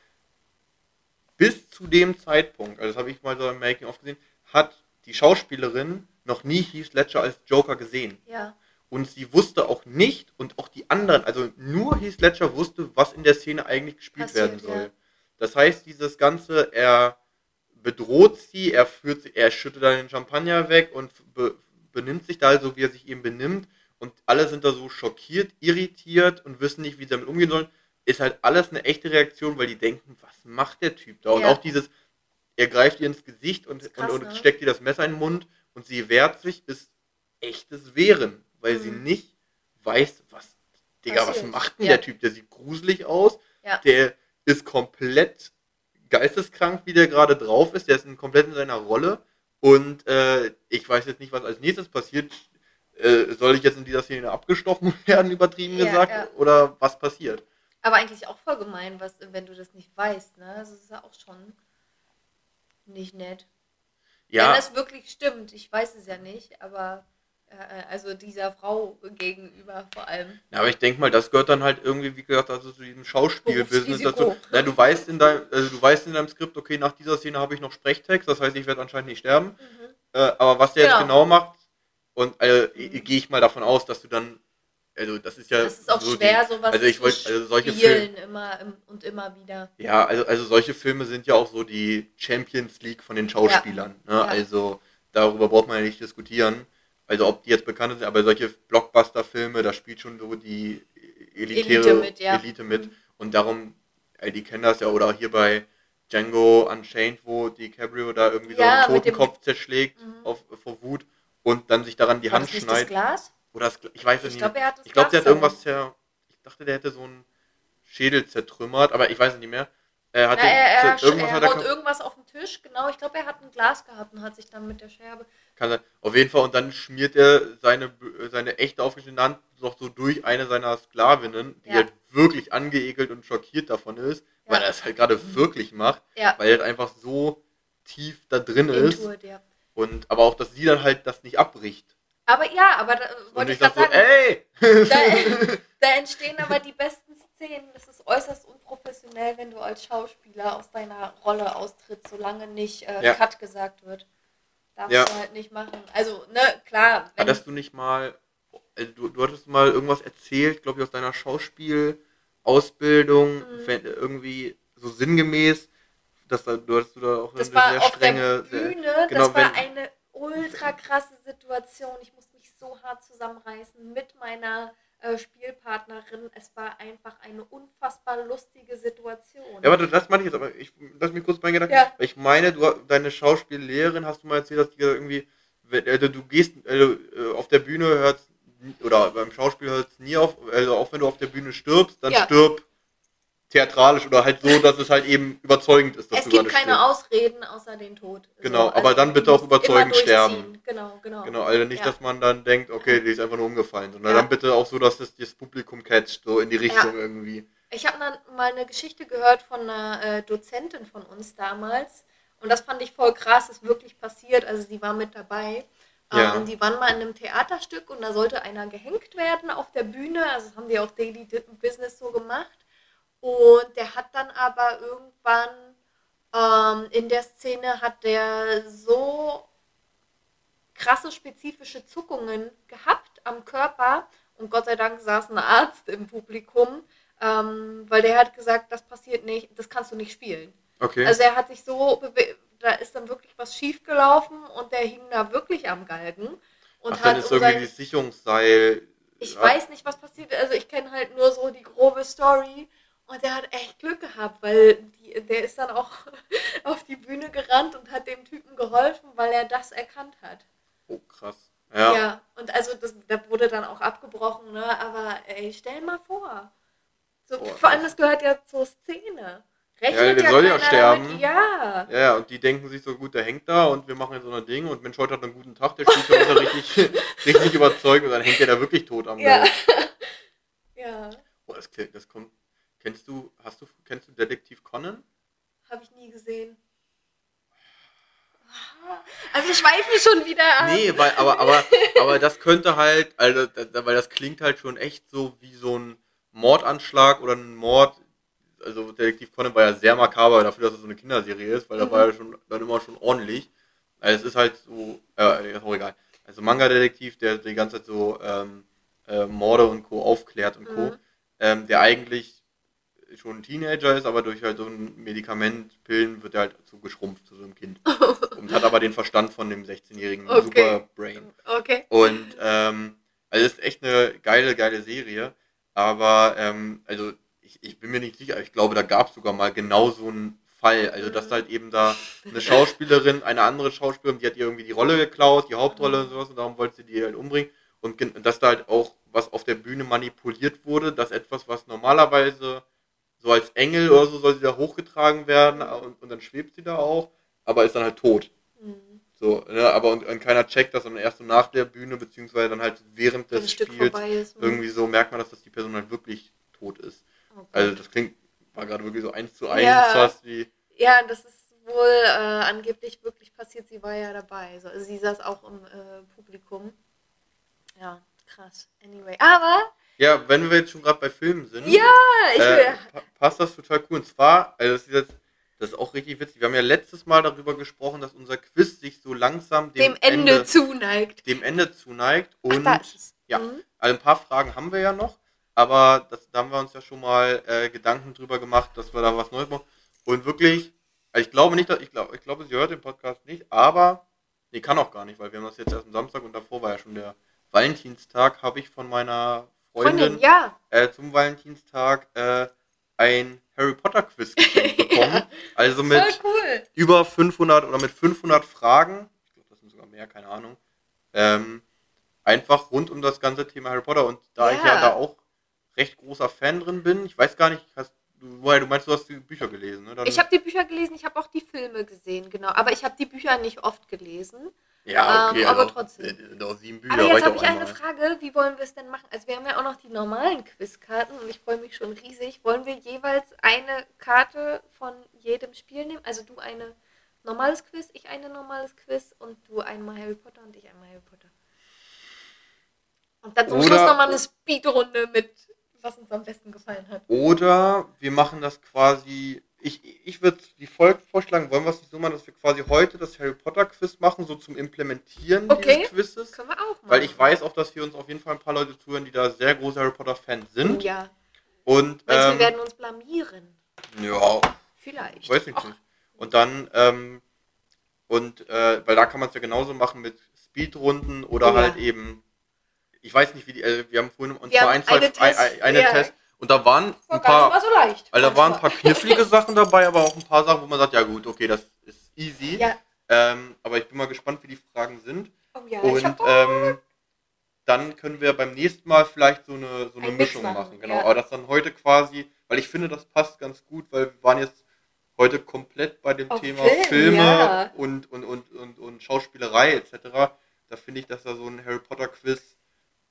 S1: Bis zu dem Zeitpunkt, also das habe ich mal so im Making of gesehen, hat die Schauspielerin noch nie Heath Ledger als Joker gesehen.
S2: Ja.
S1: Und sie wusste auch nicht, und auch die anderen, also nur Heath Ledger wusste, was in der Szene eigentlich gespielt
S2: Passiert,
S1: werden soll.
S2: ja.
S1: Das heißt, dieses Ganze, er bedroht sie, er führt sie, er schüttet dann den Champagner weg und be, benimmt sich da so, wie er sich eben benimmt. Und alle sind da so schockiert, irritiert und wissen nicht, wie sie damit umgehen sollen. Ist halt alles eine echte Reaktion, weil die denken, was macht der Typ da? Und
S2: Ja.
S1: auch dieses, er greift ihr ins Gesicht und,
S2: krass,
S1: und, und
S2: ne?
S1: steckt ihr das Messer in den Mund und sie wehrt sich, ist echtes Wehren, weil sie
S2: Mhm.
S1: nicht weiß, was, Digga, was
S2: Passiert.
S1: macht denn
S2: Ja.
S1: der Typ? Der sieht gruselig aus,
S2: Ja.
S1: der ist komplett geisteskrank, wie der gerade drauf ist, der ist in, komplett in seiner Rolle und äh, ich weiß jetzt nicht, was als nächstes passiert. Äh, soll ich jetzt in dieser Szene abgestochen <laughs> werden, übertrieben
S2: Ja,
S1: gesagt, oder was passiert?
S2: Aber eigentlich auch voll gemein, was, wenn du das nicht weißt, ne? Das ist ja auch schon nicht nett.
S1: Ja,
S2: Wenn das wirklich stimmt, ich weiß es ja nicht, aber also dieser Frau gegenüber vor allem.
S1: Ja, aber ich denke mal, das gehört dann halt irgendwie, wie gesagt, also zu diesem Schauspielbusiness dazu. Ja, du weißt in deinem, also du weißt in deinem Skript, okay, nach dieser Szene habe ich noch Sprechtext, das heißt, ich werde anscheinend nicht sterben.
S2: Mhm.
S1: Äh, aber was der jetzt
S2: Genau.
S1: genau macht, und äh,
S2: Mhm.
S1: gehe ich mal davon aus, dass du dann, also das ist ja
S2: Das ist auch
S1: so
S2: schwer,
S1: die,
S2: sowas
S1: also ich
S2: zu
S1: wollt- also solche
S2: spielen immer im, und immer wieder.
S1: Ja, also, also solche Filme sind ja auch so die Champions League von den Schauspielern. Ne?
S2: Ja.
S1: Also darüber braucht man ja nicht diskutieren. Also ob die jetzt bekannt sind, aber solche Blockbuster-Filme, da spielt schon so die elitäre
S2: Elite mit, ja.
S1: Elite mit. Und darum, ey, die kennen das ja, oder auch hier bei Django Unchained, wo DiCaprio da irgendwie
S2: Ja,
S1: so einen Totenkopf zerschlägt
S2: Mhm.
S1: auf, vor Wut und dann sich daran die
S2: War
S1: Hand
S2: das nicht
S1: schneidet.
S2: das Glas?
S1: Oder das, ich weiß es
S2: Ich
S1: nicht.
S2: glaube, er hat das
S1: Ich glaube, der hat irgendwas zer. Ich dachte, der hätte so einen Schädel zertrümmert, aber ich weiß es nicht mehr. Er hat
S2: Na,
S1: den,
S2: er, er,
S1: irgendwas
S2: er haut irgendwas auf den Tisch, genau. Ich glaube, er hat ein Glas gehabt und hat sich dann mit der Scherbe.
S1: Kann sein. Auf jeden Fall und dann schmiert er seine seine echte aufgeschnittene Hand noch so durch eine seiner Sklavinnen, die
S2: Ja.
S1: halt wirklich angeekelt und schockiert davon ist, weil
S2: Ja.
S1: er es halt gerade wirklich macht,
S2: Ja,
S1: weil er halt einfach so tief da drin ist
S2: Intuit,
S1: und aber auch, dass sie dann halt das nicht abbricht.
S2: Aber ja, aber da wollte
S1: ich
S2: gerade
S1: so,
S2: sagen,
S1: ey!
S2: Da- <laughs> da entstehen aber die besten Szenen. Es ist äußerst unprofessionell, wenn du als Schauspieler aus deiner Rolle austrittst, solange nicht äh. Cut gesagt wird. Darfst
S1: Ja.
S2: du halt nicht machen. Also, ne, klar. Wenn,
S1: Hattest du nicht mal, äh, du, du hattest mal irgendwas erzählt, glaube ich, aus deiner Schauspielausbildung,
S2: Mhm.
S1: irgendwie so sinngemäß, dass da, du hattest du da auch
S2: das
S1: eine
S2: war
S1: sehr
S2: auf
S1: strenge,
S2: der
S1: sehr,
S2: Bühne,
S1: genau,
S2: das war
S1: wenn-
S2: eine ultra krasse Situation. Ich musste mich so hart zusammenreißen mit meiner äh, Spielpartnerin. Es war einfach eine unfassbar lustige Situation.
S1: Ja, warte, das meine ich jetzt, aber ich lass mich kurz meinen Gedanken.
S2: Ja.
S1: Ich meine, du deine Schauspiellehrerin hast du mal erzählt, dass die irgendwie, wenn, also du gehst, also, äh, auf der Bühne hört oder beim Schauspiel hört es nie auf, also auch wenn du auf der Bühne stirbst, dann
S2: Ja.
S1: stirb theatralisch oder halt so, dass es halt eben überzeugend ist, dass
S2: es
S1: du
S2: gibt keine
S1: stirbst.
S2: Ausreden außer den Tod.
S1: Genau,
S2: So,
S1: aber dann bitte auch überzeugend sterben.
S2: Genau, genau.
S1: Genau, also nicht,
S2: Ja.
S1: dass man dann denkt, okay, die ist einfach nur umgefallen, sondern
S2: Ja.
S1: dann bitte auch so, dass das das Publikum catcht, so in die Richtung irgendwie.
S2: Ich habe dann mal eine Geschichte gehört von einer äh, Dozentin von uns damals. Und das fand ich voll krass, ist wirklich passiert. Also sie war mit dabei.
S1: Ja.
S2: Ähm, die waren mal in einem Theaterstück und da sollte einer gehängt werden auf der Bühne. Also das haben die auch Daily Business so gemacht. Und der hat dann aber irgendwann ähm, in der Szene hat der so krasse spezifische Zuckungen gehabt am Körper. Und Gott sei Dank saß ein Arzt im Publikum, ähm, weil der hat gesagt, das passiert nicht, das kannst du nicht spielen.
S1: Okay.
S2: Also er hat sich so bewegt, da ist dann wirklich was schief gelaufen und der hing da wirklich am Galgen. Und
S1: Ach,
S2: hat
S1: dann ist
S2: um
S1: irgendwie
S2: sein-
S1: das Sicherungsseil.
S2: ich
S1: Ja.
S2: weiß nicht, was passiert ist. Also ich kenne halt nur so die grobe Story. Und der hat echt Glück gehabt, weil die, der ist dann auch <laughs> auf die Bühne gerannt und hat dem Typen geholfen, weil er das erkannt hat.
S1: Oh, krass. Ja.
S2: Ja, und also das, das wurde dann auch abgebrochen, ne? Aber ey, stell mal vor. So,
S1: Boah,
S2: vor allem,
S1: das-
S2: gehört ja zur Szene.
S1: Ja,
S2: Rechnet
S1: der soll ja sterben.
S2: Damit. Ja.
S1: Ja, ja, und die denken sich so gut, der hängt da und wir machen jetzt so ein Ding und Mensch, heute hat einen guten Tag, der spielt schon wieder richtig, <laughs> <laughs> richtig überzeugt und dann hängt der da wirklich tot am
S2: Ja.
S1: Geld.
S2: Ja,
S1: Oh, das, klingt- das kommt. Kennst du, hast du, kennst du Detektiv Conan?
S2: habe ich nie gesehen. Also wir schweifen schon wieder ab.
S1: Nee, weil, aber, aber, aber das könnte halt, also, da- weil das klingt halt schon echt so wie so ein Mordanschlag oder ein Mord. Also Detektiv Conan war ja sehr makaber dafür, dass es so eine Kinderserie ist, weil da
S2: Mhm.
S1: war ja schon dann immer schon ordentlich. Also es ist halt so, äh, ist auch egal. Also Manga-Detektiv, der die ganze Zeit so ähm, äh, Morde und Co. aufklärt und Co.
S2: Mhm.
S1: Ähm, der eigentlich schon ein Teenager ist, aber durch halt so ein Medikament, Pillen, wird er halt so geschrumpft zu so einem Kind. <laughs> und hat aber den Verstand von dem 16-jährigen
S2: Okay.
S1: Superbrain.
S2: Okay.
S1: Und ähm, also es ist echt eine geile, geile Serie. Aber ähm, also ich, ich bin mir nicht sicher, ich glaube, da gab es sogar mal genau so einen Fall. Also dass
S2: Mhm.
S1: halt eben da eine Schauspielerin, eine andere Schauspielerin, die hat ihr irgendwie die Rolle geklaut, die Hauptrolle und sowas, und darum wollte sie die halt umbringen. Und dass da halt auch was auf der Bühne manipuliert wurde, dass etwas, was normalerweise so als Engel oder so soll sie da hochgetragen werden und, und dann schwebt sie da auch, aber ist dann halt tot.
S2: Mhm.
S1: So, ne, aber und, und keiner checkt das, sondern erst so nach der Bühne, beziehungsweise dann halt während des
S2: ein
S1: Spiels
S2: ist. mhm.
S1: irgendwie so merkt man, dass das die Person halt wirklich tot ist.
S2: Okay.
S1: Also das klingt, war gerade wirklich so eins zu eins
S2: Ja.
S1: fast wie.
S2: Ja, das ist wohl äh, angeblich wirklich passiert. Sie war ja dabei. So, also sie saß auch im äh, Publikum. Ja, krass. Anyway. Aber,
S1: Ja, wenn wir jetzt schon gerade bei Filmen sind,
S2: ja, ich
S1: äh, pa- passt das total cool. Und zwar, also das ist jetzt, das ist auch richtig witzig. Wir haben ja letztes Mal darüber gesprochen, dass unser Quiz sich so langsam dem,
S2: dem Ende, zuneigt.
S1: dem Ende zuneigt.
S2: Ach,
S1: Und
S2: es.
S1: ja.
S2: Mhm.
S1: Also ein paar Fragen haben wir ja noch, aber das, da haben wir uns ja schon mal äh, Gedanken drüber gemacht, dass wir da was Neues machen. Und wirklich, also ich glaube nicht, dass, ich glaube, ich glaube, sie hört den Podcast nicht, aber Nee, kann auch gar nicht, weil wir haben das jetzt erst am Samstag und davor war ja schon der Valentinstag, habe ich von meiner Freundin,
S2: Freundin, ja.
S1: äh, zum Valentinstag äh, ein Harry Potter Quiz geschenkt bekommen. <laughs> Also mit
S2: cool.
S1: über 500 oder mit 500 Fragen, ich glaube, das sind sogar mehr, keine Ahnung, ähm, einfach rund um das ganze Thema Harry Potter. Und da ich ja
S2: Ja.
S1: da auch recht großer Fan drin bin, ich weiß gar nicht, hast du, woher du meinst, du hast die Bücher gelesen, ne? Dann,
S2: Ich habe die Bücher gelesen, ich habe auch die Filme gesehen, genau. Aber ich habe die Bücher nicht oft gelesen.
S1: Ja, okay,
S2: ähm, aber
S1: also,
S2: trotzdem.
S1: äh, sind auch sieben Bücher,
S2: Aber jetzt habe ich eine. Frage, wie wollen wir es denn machen? Also wir haben ja auch noch die normalen Quizkarten und ich freue mich schon riesig. Wollen wir jeweils eine Karte von jedem Spiel nehmen? Also du eine normales Quiz, ich eine normales Quiz und du einmal Harry Potter und ich einmal Harry Potter. Und dann zum
S1: Oder-
S2: Schluss nochmal eine Speedrunde mit, was uns am besten gefallen hat.
S1: Oder wir machen das quasi. Ich, ich würde die Folge vorschlagen, wollen wir es nicht so machen, dass wir quasi heute das Harry Potter Quiz machen, so zum Implementieren
S2: Okay.
S1: dieses Quizzes.
S2: Das können wir auch machen.
S1: Weil ich weiß auch, dass wir uns auf jeden Fall ein paar Leute zuhören, die da sehr große Harry Potter Fans sind.
S2: Ja.
S1: Und
S2: Meinst du, wir
S1: ähm,
S2: werden uns blamieren?
S1: ja,
S2: Vielleicht.
S1: weiß ich nicht. Und dann, ähm, und äh, weil da kann man es ja genauso machen mit Speedrunden oder
S2: Ja.
S1: halt eben, ich weiß nicht, wie die, äh, wir haben vorhin uns
S2: Wir
S1: mal
S2: haben
S1: ein, zwei,
S2: eine
S1: ein,
S2: Test-
S1: ein, eine
S2: ja.
S1: Test und da waren ein paar,
S2: so leicht.
S1: also da waren ein paar knifflige Sachen dabei, aber auch ein paar Sachen, wo man sagt, ja gut, okay, das ist easy.
S2: Ja.
S1: Ähm, aber ich bin mal gespannt, wie die Fragen sind.
S2: Oh ja, ich
S1: Und
S2: hab
S1: ähm, dann können wir beim nächsten Mal vielleicht so eine, so eine
S2: Ein
S1: Mischung
S2: machen,
S1: machen. Genau.
S2: ja.
S1: Aber das dann heute quasi, weil ich finde, das passt ganz gut, weil wir waren jetzt heute komplett bei dem
S2: Auf
S1: Thema
S2: Film,
S1: Filme
S2: ja.
S1: und, und, und, und, und Schauspielerei etc. Da finde ich, dass da so ein Harry Potter Quiz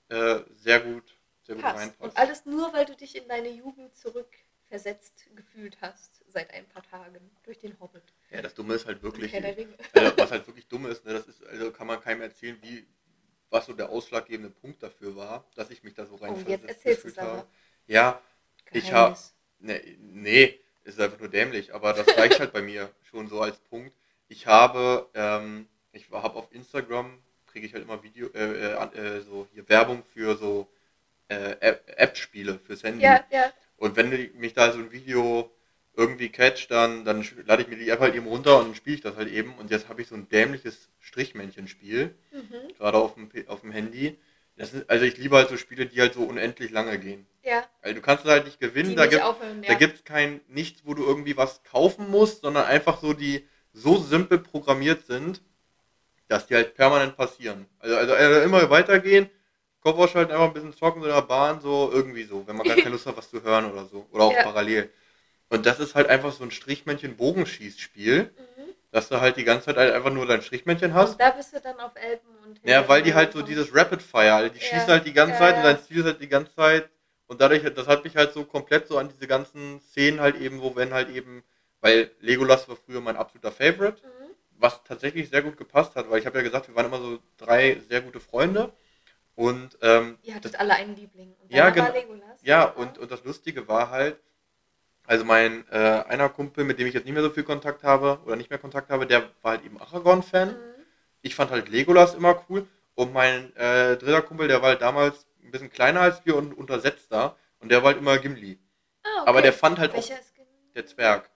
S1: äh, sehr gut, gut
S2: passt. Und alles nur, weil du dich in deine Jugend zurückversetzt gefühlt hast seit ein paar Tagen durch den Hobbit.
S1: ja, das Dumme ist halt wirklich, <laughs> also, was halt wirklich dumm ist, ne, das ist, also kann man keinem erzählen, wie, was so der ausschlaggebende Punkt dafür war, dass ich mich da so
S2: Oh, jetzt
S1: versetzt
S2: erzählst du es
S1: gefühlt habe. Ja, Ich
S2: Geheimnis.
S1: Nee, nee, ist einfach nur dämlich, aber das reicht halt bei mir <laughs> schon so als Punkt. Ich habe, ähm, ich habe auf Instagram, kriege ich halt immer Video, äh, äh, äh, so hier Werbung für so äh, App- App-Spiele fürs Handy.
S2: Ja, ja.
S1: Und wenn mich da so ein Video irgendwie catcht, dann, dann lade ich mir die App halt eben runter und dann spiele ich das halt eben. Und jetzt habe ich so ein dämliches Strichmännchen-Spiel,
S2: Mhm.
S1: gerade auf dem, auf dem Handy. Ist, also ich liebe halt so Spiele, die halt so unendlich lange gehen.
S2: Ja,
S1: Also du kannst es halt nicht gewinnen,
S2: die
S1: da gibt da
S2: Ja.
S1: es kein nichts, wo du irgendwie was kaufen musst, sondern einfach so die so simpel programmiert sind, dass die halt permanent passieren. Also, also, also immer weitergehen, Kopf ausschalten, einfach ein bisschen zocken so in der Bahn, so irgendwie so, wenn man gar keine <laughs> Lust hat, was zu hören oder so. Oder auch
S2: Ja.
S1: parallel. Und das ist halt einfach so ein Strichmännchen-Bogenschießspiel,
S2: Mhm.
S1: dass du halt die ganze Zeit halt einfach nur dein Strichmännchen hast.
S2: Und da bist du dann auf Elben und.
S1: Ja, weil die halt so dieses Rapid Fire, also die
S2: Ja,
S1: schießen halt die ganze
S2: ja,
S1: Zeit und dein Ziel ist halt die ganze Zeit und dadurch, das hat mich halt so komplett so an diese ganzen Szenen halt eben, wo wenn halt eben, weil Legolas war früher mein absoluter Favorite,
S2: Mhm.
S1: was tatsächlich sehr gut gepasst hat, weil ich habe ja gesagt, wir waren immer so drei sehr gute Freunde und ähm,
S2: Ihr hattet alle einen Liebling. Und
S1: Ja, genau.
S2: Legolas.
S1: ja, und, und das Lustige war halt, also mein äh, einer Kumpel, mit dem ich jetzt nicht mehr so viel Kontakt habe oder nicht mehr Kontakt habe, der war halt eben Aragorn-Fan.
S2: Mhm.
S1: ich fand halt Legolas immer cool. Und mein äh, dritter Kumpel, der war halt damals ein bisschen kleiner als wir und untersetzter. Und der war halt immer Gimli.
S2: Ah, okay.
S1: Aber der fand halt auch
S2: Welcher ist gen-
S1: der Zwerg.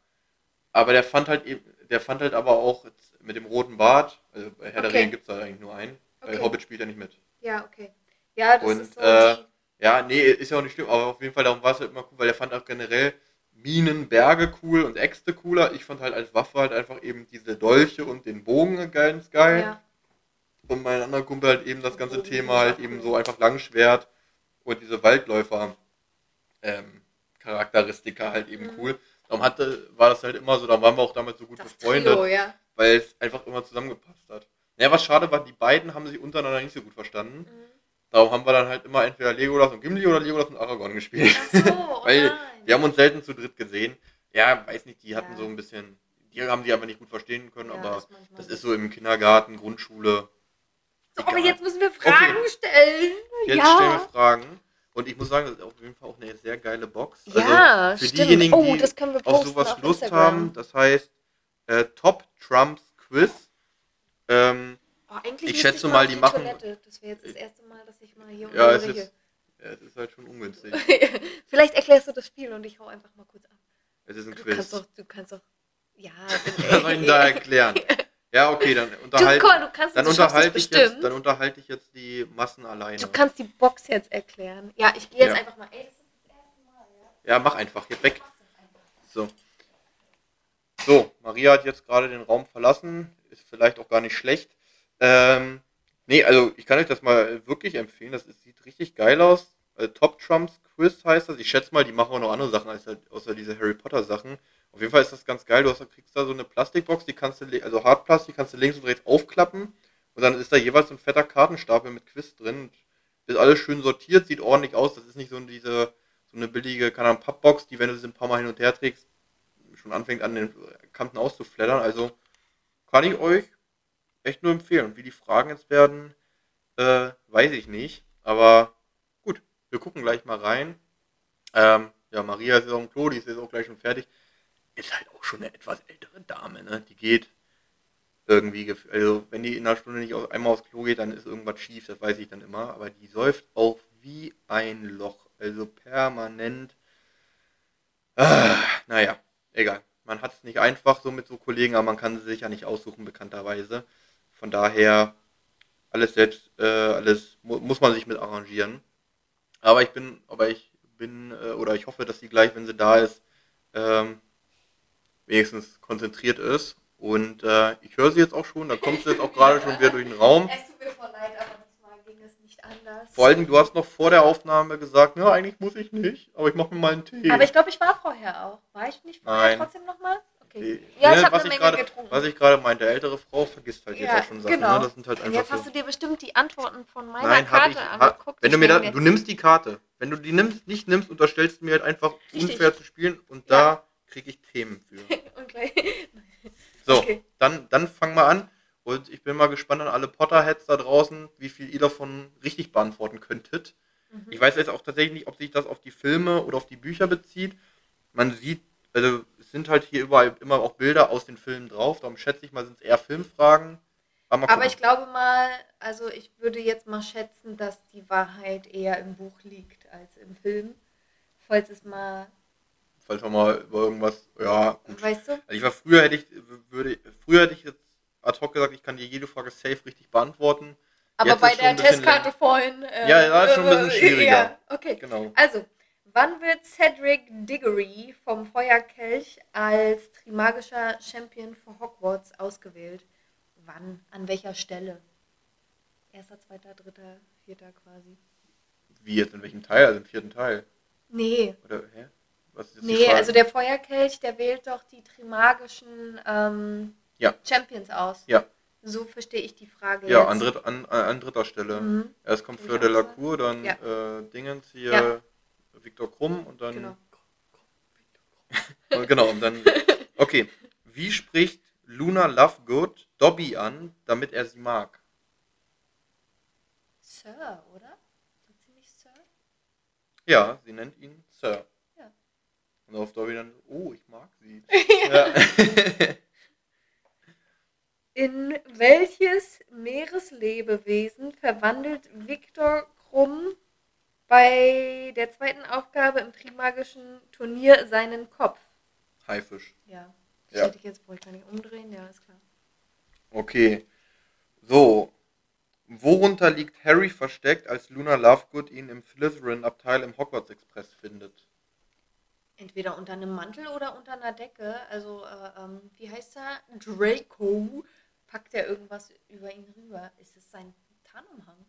S1: Aber der fand halt eben, der fand halt aber auch mit dem roten Bart, also bei Herr der
S2: Okay.
S1: Ringe gibt es da eigentlich nur einen. Bei
S2: Okay.
S1: Hobbit spielt er nicht mit.
S2: Ja, okay. Ja, das
S1: Und,
S2: ist so
S1: äh. Ja, nee, ist ja auch nicht schlimm, aber auf jeden Fall darum war es halt immer cool, weil der fand auch generell Minen, Berge cool und Äxte cooler. Ich fand halt als Waffe halt einfach eben diese Dolche und den Bogen ganz geil.
S2: Ja.
S1: Und mein anderer Kumpel halt eben das ganze Thema halt eben so einfach Langschwert und diese Waldläufer ähm, Charakteristika halt eben
S2: Mhm.
S1: cool. Darum hatte, war das halt immer so, da waren wir auch damals so gut
S2: Das
S1: befreundet,
S2: Trio, ja.
S1: weil es einfach immer zusammengepasst hat. Ja, was schade war, die beiden haben sich untereinander nicht so gut verstanden.
S2: Mhm.
S1: Darum haben wir dann halt immer entweder Legolas und Gimli oder Legolas und Aragorn gespielt.
S2: Ach so, <laughs> oh
S1: Weil. Wir haben uns selten zu dritt gesehen. Ja, weiß nicht, die hatten
S2: Ja.
S1: so ein bisschen, die haben die einfach nicht gut verstehen können,
S2: Ja,
S1: aber das
S2: so.
S1: ist so im Kindergarten, Grundschule.
S2: So, aber jetzt müssen wir Fragen stellen.
S1: Jetzt
S2: ja.
S1: stellen wir Fragen. Und ich muss sagen, das ist auf jeden Fall auch eine sehr geile Box.
S2: ja,
S1: also für
S2: stimmt.
S1: diejenigen,
S2: oh,
S1: die
S2: das wir
S1: auf sowas
S2: auf
S1: Lust
S2: Instagram.
S1: haben, das heißt äh, Top Trumps Quiz. Ähm,
S2: Oh, eigentlich
S1: Ich schätze
S2: mal,
S1: mal, die
S2: die
S1: machen-
S2: Toilette. Das wäre jetzt das erste Mal, dass ich mal hier
S1: ja, es ist, ja, es ist halt schon ungünstig. <laughs>
S2: Vielleicht erklärst du das Spiel und ich hau einfach mal kurz ab.
S1: Es ist ein
S2: Du
S1: Quiz.
S2: kannst doch, du kannst doch. Ja, <laughs>
S1: Was soll ich denn da erklären? Ja, okay, dann unterhalte dann unterhalte ich jetzt, dann unterhalte ich jetzt die Massen alleine.
S2: Du kannst die Box jetzt erklären. Ja, ich gehe jetzt
S1: Ja.
S2: einfach mal. Ey, das ist das erste Mal, ja?
S1: Ja, mach einfach, jetzt weg. So. So, Maria hat jetzt gerade den Raum verlassen. Ist vielleicht auch gar nicht schlecht. Ähm, nee, also ich kann euch das mal wirklich empfehlen. Das ist, sieht richtig geil aus. Äh, Top Trumps Quiz heißt das. Ich schätze mal, die machen auch noch andere Sachen als halt, außer diese Harry Potter Sachen. Auf jeden Fall ist das ganz geil. Du hast, kriegst da so eine Plastikbox, die kannst du, also Hartplastik, kannst du links und rechts aufklappen. Und dann ist da jeweils ein fetter Kartenstapel mit Quiz drin. Ist alles schön sortiert, sieht ordentlich aus. Das ist nicht so diese, so eine billige, keine Ahnung, Pappbox, die, wenn du sie ein paar Mal hin und her trägst, schon anfängt an den Kanten auszuflattern. Also kann ich euch echt nur empfehlen. Wie die Fragen jetzt werden, äh, weiß ich nicht. Aber gut, wir gucken gleich mal rein. Ähm, ja, Maria ist jetzt auf dem Klo, die ist jetzt auch gleich schon fertig. Ist halt auch schon eine etwas ältere Dame, ne? Die geht irgendwie, also wenn die in einer Stunde nicht aus, einmal aufs Klo geht, dann ist irgendwas schief, das weiß ich dann immer. Aber die säuft auch wie ein Loch. Also permanent. Ah, naja, egal. Man hat es nicht einfach so mit so Kollegen, aber man kann sie sich ja nicht aussuchen, bekannterweise. Von daher, alles selbst, äh, alles mu muss man sich mit arrangieren. Aber ich bin, aber ich bin, äh, oder ich hoffe, dass sie gleich, wenn sie da ist, ähm, wenigstens konzentriert ist. Und äh, ich höre sie jetzt auch schon, da kommt sie jetzt auch gerade schon wieder durch den Raum.
S2: Es tut mir voll leid, aber diesmal ging es nicht anders.
S1: Vor allem, du hast noch vor der Aufnahme gesagt, ja, eigentlich muss ich nicht, aber ich mache mir mal einen Tee.
S2: aber ich glaube, ich war vorher auch. War ich nicht vorher
S1: Nein.
S2: trotzdem nochmal? Okay. Ja,
S1: ne,
S2: ich habe
S1: was
S2: eine Menge
S1: gerade,
S2: getrunken.
S1: Was ich gerade meinte, ältere Frau vergisst halt jetzt
S2: Ja,
S1: auch schon Sachen.
S2: genau.
S1: Ne? Das sind halt einfach
S2: jetzt hast
S1: so.
S2: du dir bestimmt die Antworten von meiner
S1: Nein,
S2: Karte
S1: ich.
S2: Angeguckt.
S1: wenn du mir da, du nimmst die Karte. Wenn du die nimmst, nicht nimmst, unterstellst du mir halt einfach
S2: Richtig.
S1: unfair zu spielen und
S2: Ja.
S1: da kriege ich Themen für. <laughs>
S2: Gleich.
S1: So,
S2: Okay.
S1: dann, dann fang mal an. Und ich bin mal gespannt an alle Potterheads da draußen, wie viel ihr davon richtig beantworten könntet.
S2: Mhm.
S1: Ich weiß jetzt auch tatsächlich nicht, ob sich das auf die Filme oder auf die Bücher bezieht. Man sieht, also es sind halt hier überall immer auch Bilder aus den Filmen drauf. Darum schätze ich mal, sind es eher Filmfragen. Aber,
S2: Aber ich glaube mal, also ich würde jetzt mal schätzen, dass die Wahrheit eher im Buch liegt als im Film. Falls es mal,
S1: Falls wir mal über irgendwas, ja, gut.
S2: weißt du?
S1: Also ich war früher hätte ich, würde, früher hätte ich jetzt ad hoc gesagt, ich kann dir jede Frage safe richtig beantworten.
S2: Aber
S1: Jetzt
S2: bei der Testkarte vorhin. Äh,
S1: Ja, da ist schon ein bisschen
S2: äh,
S1: schwieriger.
S2: Ja, okay.
S1: Genau.
S2: Also, wann wird Cedric Diggory vom Feuerkelch als Trimagischer Champion für Hogwarts ausgewählt? Wann? An welcher Stelle? Erster, zweiter, dritter, vierter quasi.
S1: Wie jetzt, in welchem Teil? Also im vierten Teil.
S2: Nee,
S1: Oder, hä? Was ist
S2: nee, also der Feuerkelch, der wählt doch die Trimagischen ähm,
S1: Ja.
S2: Champions aus.
S1: Ja.
S2: So verstehe ich die Frage
S1: Ja,
S2: jetzt.
S1: an, dritt, an, an, an dritter Stelle.
S2: Mhm.
S1: Erst kommt Fleur de la. Cour, dann
S2: Ja.
S1: äh, Dingens hier,
S2: Ja.
S1: Viktor Krumm und dann.
S2: Genau.
S1: Und <laughs> genau, und dann. Okay. Wie spricht Luna Lovegood Dobby an, damit er sie mag?
S2: Sir, oder? Sagt sie nicht Sir?
S1: Ja, sie nennt ihn Sir.
S2: Ja.
S1: Und auf Dobby dann, oh, ich mag sie. <laughs> ja. <laughs>
S2: In welches Meereslebewesen verwandelt Viktor Krumm bei der zweiten Aufgabe im Trimagischen Turnier seinen Kopf?
S1: Haifisch.
S2: Ja. Das
S1: Ja.
S2: hätte ich jetzt, brauche ich gar nicht umdrehen, ja, ist klar.
S1: Okay. So. Worunter liegt Harry versteckt, als Luna Lovegood ihn im Slytherin-Abteil im Hogwarts Express findet?
S2: Entweder unter einem Mantel oder unter einer Decke. Also, äh, ähm, wie heißt er? Draco. Packt er irgendwas über ihn rüber? Ist es sein Tarnumhang?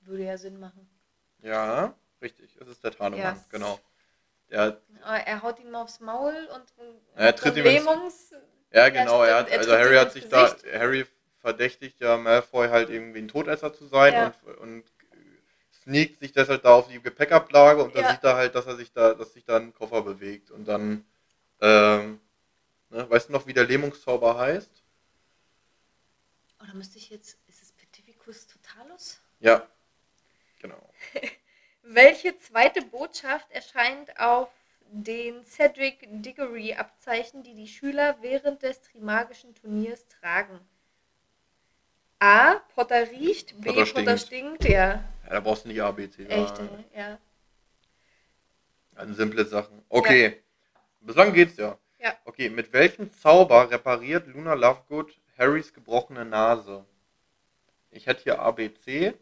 S2: Würde ja Sinn machen.
S1: Ja, richtig. Es ist der Tarnumhang,
S2: Ja.
S1: genau. Der,
S2: Äh, Er haut ihm aufs Maul und
S1: Er tritt ihm ins- ja, genau. Er hat, also Harry hat sich da,
S2: Gesicht.
S1: Harry verdächtigt ja Malfoy halt irgendwie ein Todesser zu sein
S2: Ja.
S1: und, und sneakt sich deshalb da auf die Gepäckablage und dann
S2: Ja.
S1: sieht er halt, dass er sich da, dass sich da ein Koffer bewegt und dann, ähm, ne, weißt du noch, wie der Lähmungszauber heißt?
S2: Oh, da müsste ich jetzt. Ist es Petificus Totalus?
S1: Ja, genau. <laughs>
S2: Welche zweite Botschaft erscheint auf den Cedric Diggory Abzeichen, die die Schüler während des Trimagischen Turniers tragen? A. Potter riecht, B.
S1: Potter
S2: Potter,
S1: stinkt.
S2: stinkt, ja.
S1: Ja, da brauchst du nicht A, B, C.
S2: Echt,
S1: Ja,
S2: ja.
S1: Also simple Sachen. Okay. Bislang geht's ja.
S2: Ja.
S1: Okay, mit welchem Zauber repariert Luna Lovegood Harrys gebrochene Nase? Ich hätte hier ABC.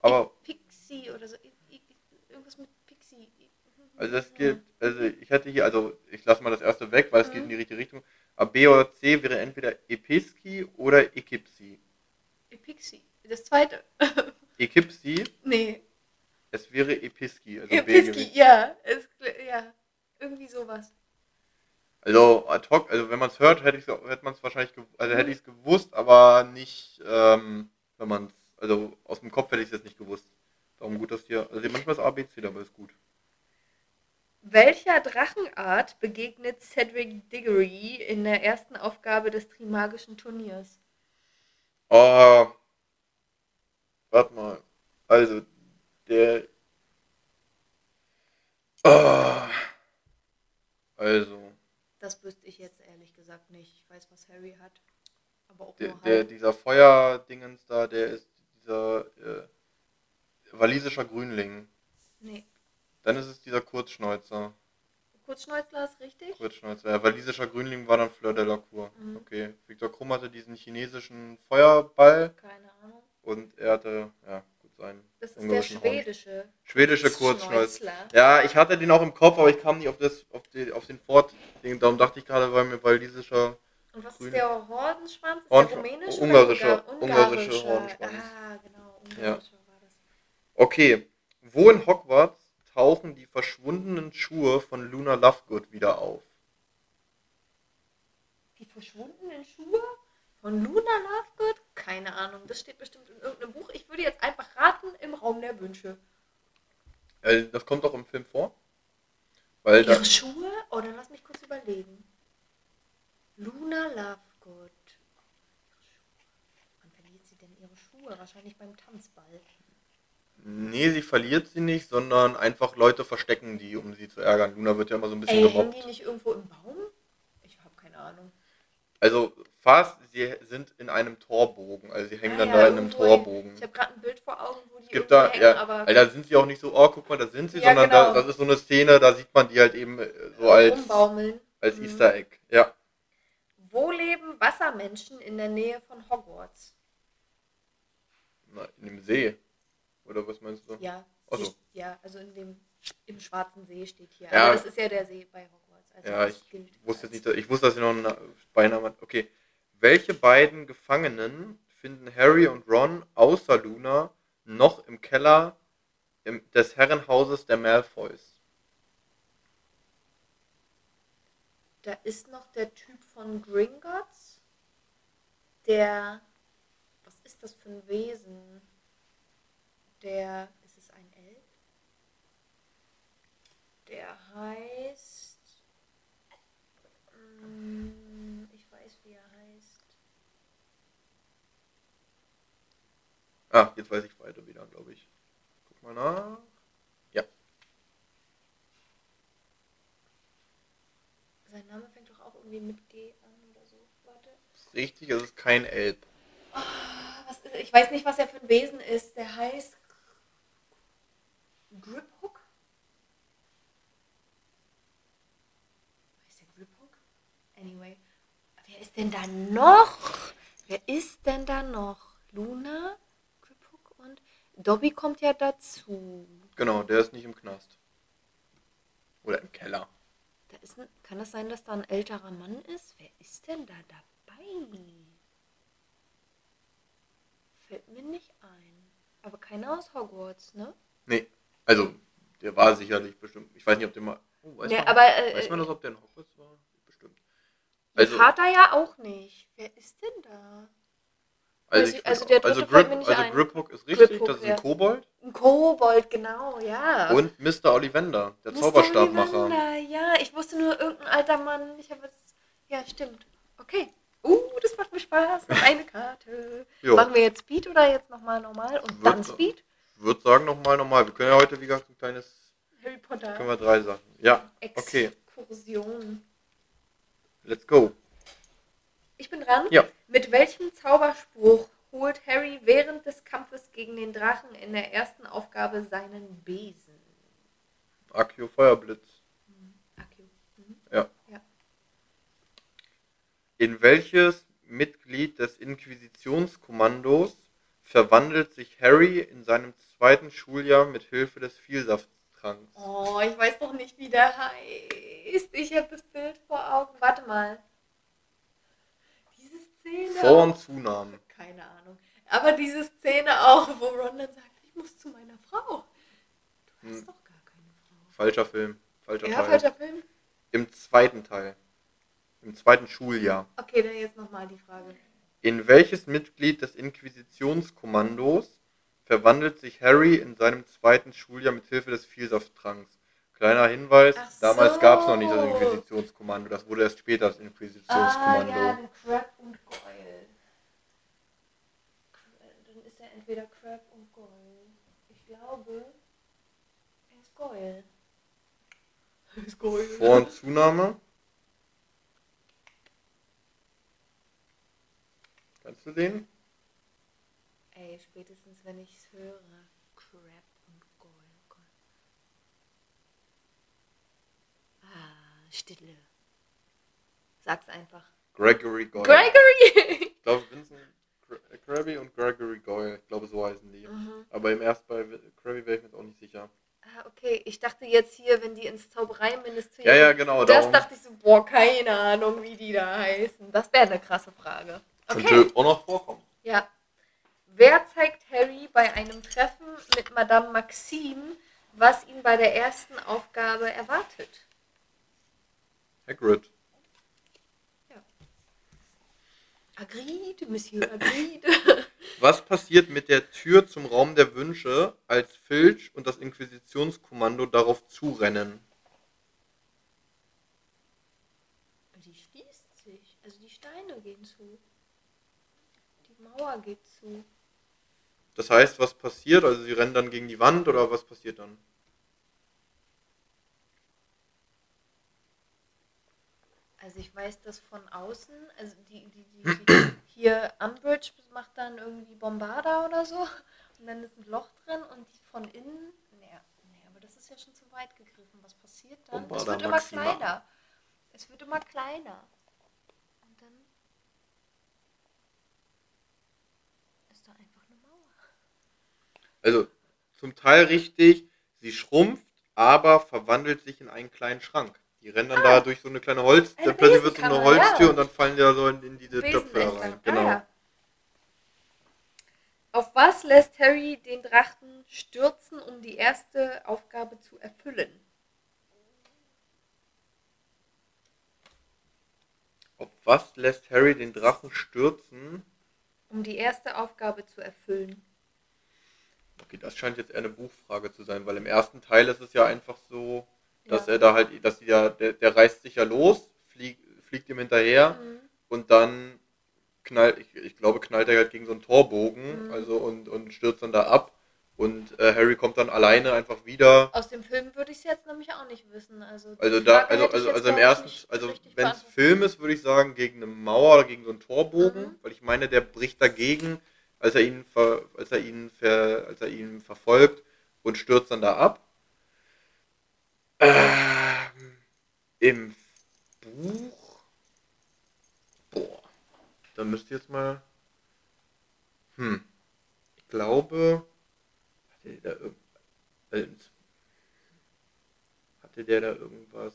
S1: Aber,
S2: Pixie oder so. Irgendwas mit Pixie.
S1: also das
S2: Ja.
S1: geht, also ich hätte hier, also ich lasse mal das erste weg, weil es geht
S2: Mhm.
S1: in die richtige Richtung. Aber B oder C wäre entweder Episki oder Ekipsi.
S2: Pixie. Das zweite. <laughs>
S1: Ekipsi,
S2: nee.
S1: es wäre Episki. Also gewesen.
S2: ja. Es, ja. Irgendwie sowas.
S1: Also ad hoc, also wenn man es hört, hätte, auch- hätte man es wahrscheinlich, also hätte ich es gewusst, aber nicht, ähm, wenn man es, also aus dem Kopf hätte ich es jetzt nicht gewusst. Darum gut, dass hier, also manchmal ist ABC dabei, ist gut.
S2: Welcher Drachenart begegnet Cedric Diggory in der ersten Aufgabe des Trimagischen Turniers?
S1: Oh, warte mal, also der, oh, also
S2: Das wüsste ich jetzt ehrlich gesagt nicht. Ich weiß, was Harry hat. Aber auch
S1: der,
S2: nur
S1: der dieser Feuerdingens da, der ist dieser äh, walisischer Grünling.
S2: Nee.
S1: Dann ist es dieser Kurzschnäuzer.
S2: Kurzschnäuzler ist richtig?
S1: Kurzschnäuzer. Ja, walisischer Grünling war dann Fleur de la Cour.
S2: Mhm.
S1: Okay. Viktor Krumm hatte diesen chinesischen Feuerball
S2: Keine Ahnung.
S1: und er hatte, ja, gut sein.
S2: Das ist der schwedische.
S1: Schwedische Kurzschnäuzer.
S2: Kurzschnäuzler.
S1: Ja, ich hatte den auch im Kopf, aber ich kam nicht auf, das, auf, die, auf den Fort. Darum dachte ich gerade, weil mir walisischer.
S2: Und was
S1: Grün.
S2: ist der Hordenschwanz? Ist
S1: Horn-
S2: der rumänische
S1: ungarischer-
S2: oder
S1: ungarische
S2: ungarischer?
S1: Hornschwanz.
S2: Ah, genau. Ungarischer war das.
S1: Okay. Wo in Hogwarts tauchen die verschwundenen Schuhe von Luna Lovegood wieder auf?
S2: Die verschwundenen Schuhe von Luna Lovegood? Keine Ahnung. Das steht bestimmt in irgendeinem Buch. Ich würde jetzt einfach raten im Raum der Wünsche.
S1: Äh, das kommt auch im Film vor. Weil
S2: Ihre Schuhe? Oh, dann lass mich kurz überlegen. Luna Lovegood. Wann verliert sie denn ihre Schuhe? Wahrscheinlich beim Tanzball.
S1: Nee, sie verliert sie nicht, sondern einfach Leute verstecken die, um sie zu ärgern. Luna wird ja immer so ein bisschen
S2: Ey, hängen
S1: gemobbt.
S2: die nicht irgendwo im Baum? Ich habe keine Ahnung.
S1: Also fast, sie sind in einem Torbogen. Also sie hängen
S2: Ah
S1: dann
S2: ja,
S1: da in einem Torbogen.
S2: Ich habe gerade ein Bild vor Augen, wo die
S1: gibt da,
S2: hängen,
S1: ja,
S2: aber
S1: weil da sind sie auch nicht so, oh, guck mal, da sind sie,
S2: Ja,
S1: sondern
S2: genau.
S1: da, das ist so eine Szene, da sieht man die halt eben äh, so als, als
S2: Mhm.
S1: Easter Egg. Ja.
S2: Wo leben Wassermenschen in der Nähe von Hogwarts?
S1: Na, in dem See. Oder was meinst du?
S2: Ja,
S1: Ach so.
S2: sie- ja, also in dem im Schwarzen See steht hier.
S1: Ja.
S2: Aber das ist ja der See bei Hogwarts. Also
S1: Ja, ich wusste nicht, ich wusste, dass sie noch einen Beinamen hat. Okay. Welche beiden Gefangenen finden Harry und Ron außer Luna noch im Keller des Herrenhauses der Malfoys?
S2: Da ist noch der Typ von Gringotts, der. Was ist das für ein Wesen? Der. Ist es ein Elb? Der heißt. Mm, Ich weiß, wie er heißt.
S1: Ah, jetzt weiß ich weiter wieder, glaube ich. Guck mal nach. Ja.
S2: Sein Name fängt doch auch irgendwie mit G an oder so. Warte.
S1: Ist richtig, es ist kein Elb.
S2: Ah, was ist, ich weiß nicht, was er für ein Wesen ist. Der heißt Griphook. Heißt der Griphook? Anyway. Wer ist denn da noch? Wer ist denn da noch? Luna, Dobby kommt ja dazu.
S1: Genau, der ist nicht im Knast. Oder im Keller.
S2: Da ist ein, kann es sein, dass da ein älterer Mann ist? Wer ist denn da dabei? Fällt mir nicht ein. Aber keiner aus Hogwarts, ne?
S1: Nee, also, der war sicherlich bestimmt. Ich weiß nicht, ob der mal. Oh, weiß,
S2: Nee,
S1: man,
S2: aber äh,
S1: weiß man das, ob der in Hogwarts war? Bestimmt. Also,
S2: Vater ja auch nicht. Wer ist denn da?
S1: Also,
S2: also-
S1: ich,
S2: also der
S1: also, Grip, also. Griphook ist richtig,
S2: Griphook,
S1: das ist
S2: ja.
S1: ein Kobold.
S2: Ein Kobold, genau, ja.
S1: Und Mr. Ollivander, der
S2: Mr.
S1: Zauberstabmacher.
S2: Ollivander, Ja, ich wusste nur irgendein alter Mann. Ich habe jetzt. Ja, stimmt. Okay. Uh, das macht mir Spaß. Noch <laughs> eine Karte. Machen wir jetzt Speed oder jetzt nochmal normal und
S1: Wird
S2: dann. Speed?
S1: Ich würde sagen, nochmal, nochmal. Wir können ja heute, wie gesagt, ein kleines.
S2: Harry Potter.
S1: Können wir drei Sachen. Ja, okay.
S2: Exkursion.
S1: Let's go.
S2: Ich bin dran.
S1: Ja.
S2: Mit welchem Zauberspruch holt Harry während des Kampfes gegen den Drachen in der ersten Aufgabe seinen Besen?
S1: Akio Feuerblitz.
S2: Akio. Mhm.
S1: Ja.
S2: Ja.
S1: In welches Mitglied des Inquisitionskommandos verwandelt sich Harry in seinem zweiten Schuljahr mit Hilfe des Vielsafttranks?
S2: Oh, ich weiß doch nicht, wie der heißt. Ich habe das Bild vor Augen. Warte mal. Szene.
S1: Vor- und Zunahmen.
S2: Keine Ahnung. Aber diese Szene auch, wo Ron dann sagt, ich muss zu meiner Frau. Du hast
S1: Hm.
S2: doch gar keine Frau.
S1: Falscher Film. Falscher
S2: Ja,
S1: Teil.
S2: falscher Film.
S1: Im zweiten Teil. Im zweiten Schuljahr.
S2: Okay, dann jetzt nochmal die Frage.
S1: In welches Mitglied des Inquisitionskommandos verwandelt sich Harry in seinem zweiten Schuljahr mit Hilfe des Vielsafttranks? Kleiner Hinweis,
S2: Ach
S1: damals
S2: so.
S1: gab es noch nicht das Inquisitionskommando, das wurde erst später das
S2: Ah,
S1: Inquisitionskommando.
S2: ja, den Crab und Goyle. Dann ist er entweder Crab und Goyle. Ich glaube, er ist Goyle. Er ist Goyle.
S1: Vor- und Zunahme? Kannst du den?
S2: Ey, spätestens wenn ich es höre. Crab und Goyle. Goyle. Ah, Stille. Sag's einfach.
S1: Gregory Goyle.
S2: Gregory!
S1: Ich glaube, Vincent Krabby und Gregory Goyle. Ich glaube, so heißen die.
S2: mhm.
S1: Aber im ersten bei Krabby wäre ich mir auch nicht sicher.
S2: Ah, okay. Ich dachte jetzt hier, wenn die ins Zaubereiministerium.
S1: Ja, ja, genau.
S2: Das
S1: darum
S2: dachte ich so, boah, keine Ahnung, wie die da heißen. Das wäre eine krasse Frage. Okay.
S1: könnte auch noch vorkommen.
S2: Ja. Wer zeigt Harry bei einem Treffen mit Madame Maxime, was ihn bei der ersten Aufgabe erwartet?
S1: Hagrid.
S2: Agreed, Monsieur, agreed. <laughs>
S1: Was passiert mit der Tür zum Raum der Wünsche, als Filch und das Inquisitionskommando darauf zurennen?
S2: die schließt sich. Also die Steine gehen zu. Die Mauer geht zu.
S1: Das heißt, was passiert? Also sie rennen dann gegen die Wand oder was passiert dann?
S2: Also ich weiß das von außen, also die, die, die, die <clears throat> hier Umbridge macht dann irgendwie Bombarda oder so und dann ist ein Loch drin und die von innen, nee, nee, aber das ist ja schon zu weit gegriffen. Was passiert dann? es
S1: Bombarda
S2: wird immer
S1: Maxima.
S2: kleiner. Es wird immer kleiner. Und dann ist da einfach eine Mauer.
S1: Also zum Teil richtig, sie schrumpft, aber verwandelt sich in einen kleinen Schrank. Die rennen dann da durch so eine kleine Holz,
S2: Eine
S1: dann plötzlich wird so eine Holztür
S2: ja.
S1: und dann fallen die da so in, in diese Töpfe rein.
S2: Ah,
S1: Genau.
S2: ja. Auf was lässt Harry den Drachen stürzen, um die erste Aufgabe zu erfüllen?
S1: Auf was lässt Harry den Drachen stürzen?
S2: Um die erste Aufgabe zu erfüllen.
S1: Okay, das scheint jetzt eher eine Buchfrage zu sein, weil im ersten Teil ist es ja einfach so, dass
S2: Ja.
S1: er da halt, dass die ja, der, der reißt sich ja los, fliegt, fliegt ihm hinterher
S2: Mhm.
S1: und dann knallt, ich, ich glaube, knallt er halt gegen so einen Torbogen,
S2: Mhm.
S1: also und, und stürzt dann da ab und äh, Harry kommt dann alleine einfach wieder.
S2: Aus dem Film würde ich es jetzt nämlich auch nicht wissen. Also,
S1: Also da, also, also, also im ersten, also wenn es. Film ist, würde ich sagen, gegen eine Mauer oder gegen so einen Torbogen,
S2: Mhm.
S1: weil ich meine, der bricht dagegen, als er ihn ver, als er ihn ver, als er ihn verfolgt und stürzt dann da ab. Ähm, Im Buch. Boah. Da müsst ihr jetzt mal. Hm. Ich glaube. Hatte der da, irg- äh, hatte der da irgendwas.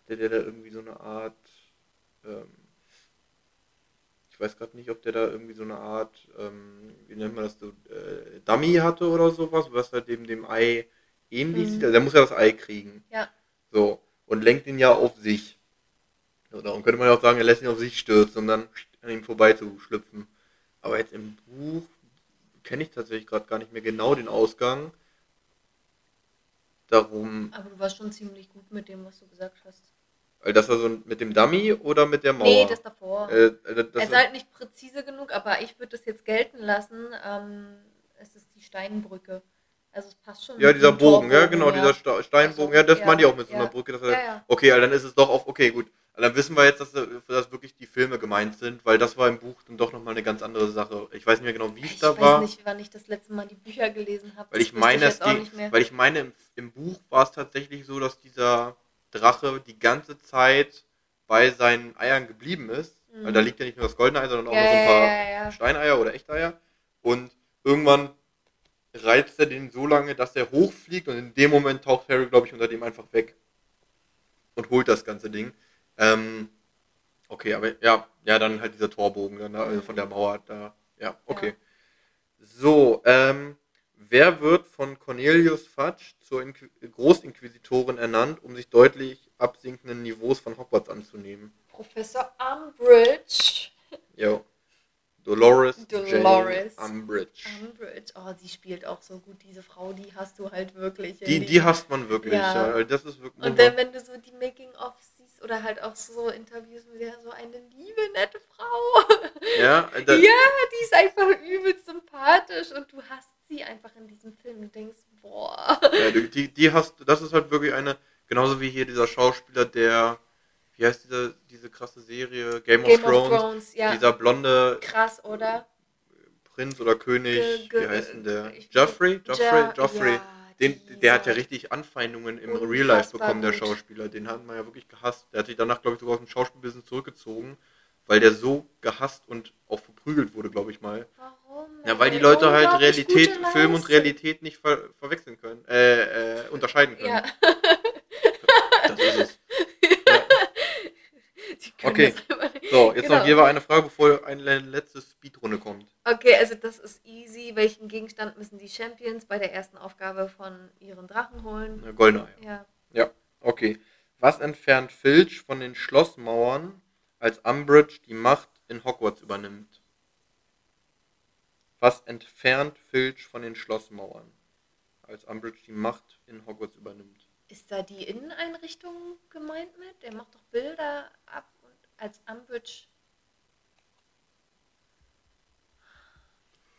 S1: Hatte der da irgendwie so eine Art. Ähm, ich weiß gerade nicht, ob der da irgendwie so eine Art, ähm, wie nennt man das so, äh, Dummy hatte oder sowas, was halt dem, dem Ei ähnlich
S2: Mhm.
S1: sieht. Also der muss ja das Ei kriegen.
S2: Ja.
S1: So. Und lenkt ihn ja auf sich. So, darum könnte man ja auch sagen, er lässt ihn auf sich stürzen, um dann an ihm vorbei zu schlüpfen. Aber jetzt im Buch kenne ich tatsächlich gerade gar nicht mehr genau den Ausgang. Darum,
S2: Aber du warst schon ziemlich gut mit dem, was du gesagt hast.
S1: weil das war so mit dem Dummy oder mit der Mauer?
S2: Nee, das davor.
S1: äh, äh, das,
S2: er ist halt nicht präzise genug, aber ich würde das jetzt gelten lassen. Ähm, es ist die Steinbrücke. Also es passt schon.
S1: ja, dieser Bogen, ja, genau, dieser Sta- Steinbogen, ja, das
S2: ja,
S1: meine ich auch mit so
S2: ja.
S1: einer Brücke. Dass er,
S2: Ja, ja.
S1: Okay, also dann ist es doch auf, okay, gut. Also Dann wissen wir jetzt, dass, dass wirklich die Filme gemeint sind, weil das war im Buch dann doch nochmal eine ganz andere Sache. Ich weiß nicht mehr genau, wie es
S2: Ich
S1: da
S2: weiß
S1: war.
S2: nicht, wann ich das letzte Mal die Bücher gelesen habe.
S1: Weil ich meine, weil ich meine, im, im Buch war es tatsächlich so, dass dieser Drache die ganze Zeit bei seinen Eiern geblieben ist
S2: Mhm.
S1: Weil da liegt ja nicht nur das goldene Ei, sondern auch
S2: ja,
S1: noch so ein
S2: ja,
S1: paar
S2: ja, ja.
S1: Steineier oder Echteier. Und irgendwann reizt er den so lange, dass er hochfliegt und in dem Moment taucht Harry, glaube ich, unter dem einfach weg und holt das ganze Ding. Ähm, okay, aber ja, ja, dann halt dieser Torbogen dann da, also von der Mauer da. Ja, okay. So, ähm, wer wird von Cornelius Fudge zur Inqu Großinquisitorin ernannt, um sich deutlich absinkenden Niveaus von Hogwarts anzunehmen?
S2: Professor Umbridge.
S1: Jo. Dolores,
S2: Dolores.
S1: Jane Umbridge.
S2: Umbridge. Oh, sie spielt auch so gut, diese Frau, die hast du halt wirklich.
S1: Die,
S2: die-
S1: hasst man wirklich.
S2: Ja.
S1: Ja. Das ist wirklich.
S2: Und dann, wenn du so die Making-of siehst oder halt auch so Interviews mit der, so eine liebe, nette Frau.
S1: ja, <laughs> da,
S2: ja, die ist einfach übelst sympathisch und du hast sie einfach in diesem Film. Du denkst, boah.
S1: ja, die, die hast das ist halt wirklich eine, genauso wie hier dieser Schauspieler, der, wie heißt diese, diese krasse Serie, Game,
S2: Game
S1: of Thrones,
S2: of Thrones, ja.
S1: dieser blonde
S2: Krass, oder?
S1: Prinz oder König,
S2: ge-
S1: wie heißt denn der?
S2: ich-
S1: Joffrey? Joffrey?
S2: Ja,
S1: Joffrey.
S2: ja,
S1: Den, der hat ja richtig Anfeindungen im Real Life bekommen, der. Schauspieler. Den hat man ja wirklich gehasst. Der hat sich danach, glaube ich, sogar aus dem Schauspielbusiness zurückgezogen, weil der so gehasst und auch verprügelt wurde, glaube ich mal.
S2: Warum?
S1: Ja, weil die? Leute halt Realität, Film und. Realität nicht ver verwechseln können, äh, äh, unterscheiden können.
S2: Ja. <laughs>
S1: Das ist es. Okay. So, jetzt
S2: Genau.
S1: noch jeweils eine Frage, bevor eine letzte Speedrunde kommt.
S2: Okay, also das ist easy. Welchen Gegenstand müssen die Champions bei der ersten Aufgabe von ihren Drachen holen?
S1: Eine goldene Eier.
S2: Ja.
S1: Okay. Was entfernt Filch von den Schlossmauern, als Umbridge die Macht in Hogwarts übernimmt? Was entfernt Filch von den Schlossmauern, als Umbridge die Macht in Hogwarts übernimmt?
S2: Ist da die Inneneinrichtung gemeint mit? Der macht doch Bilder ab als Umbridge.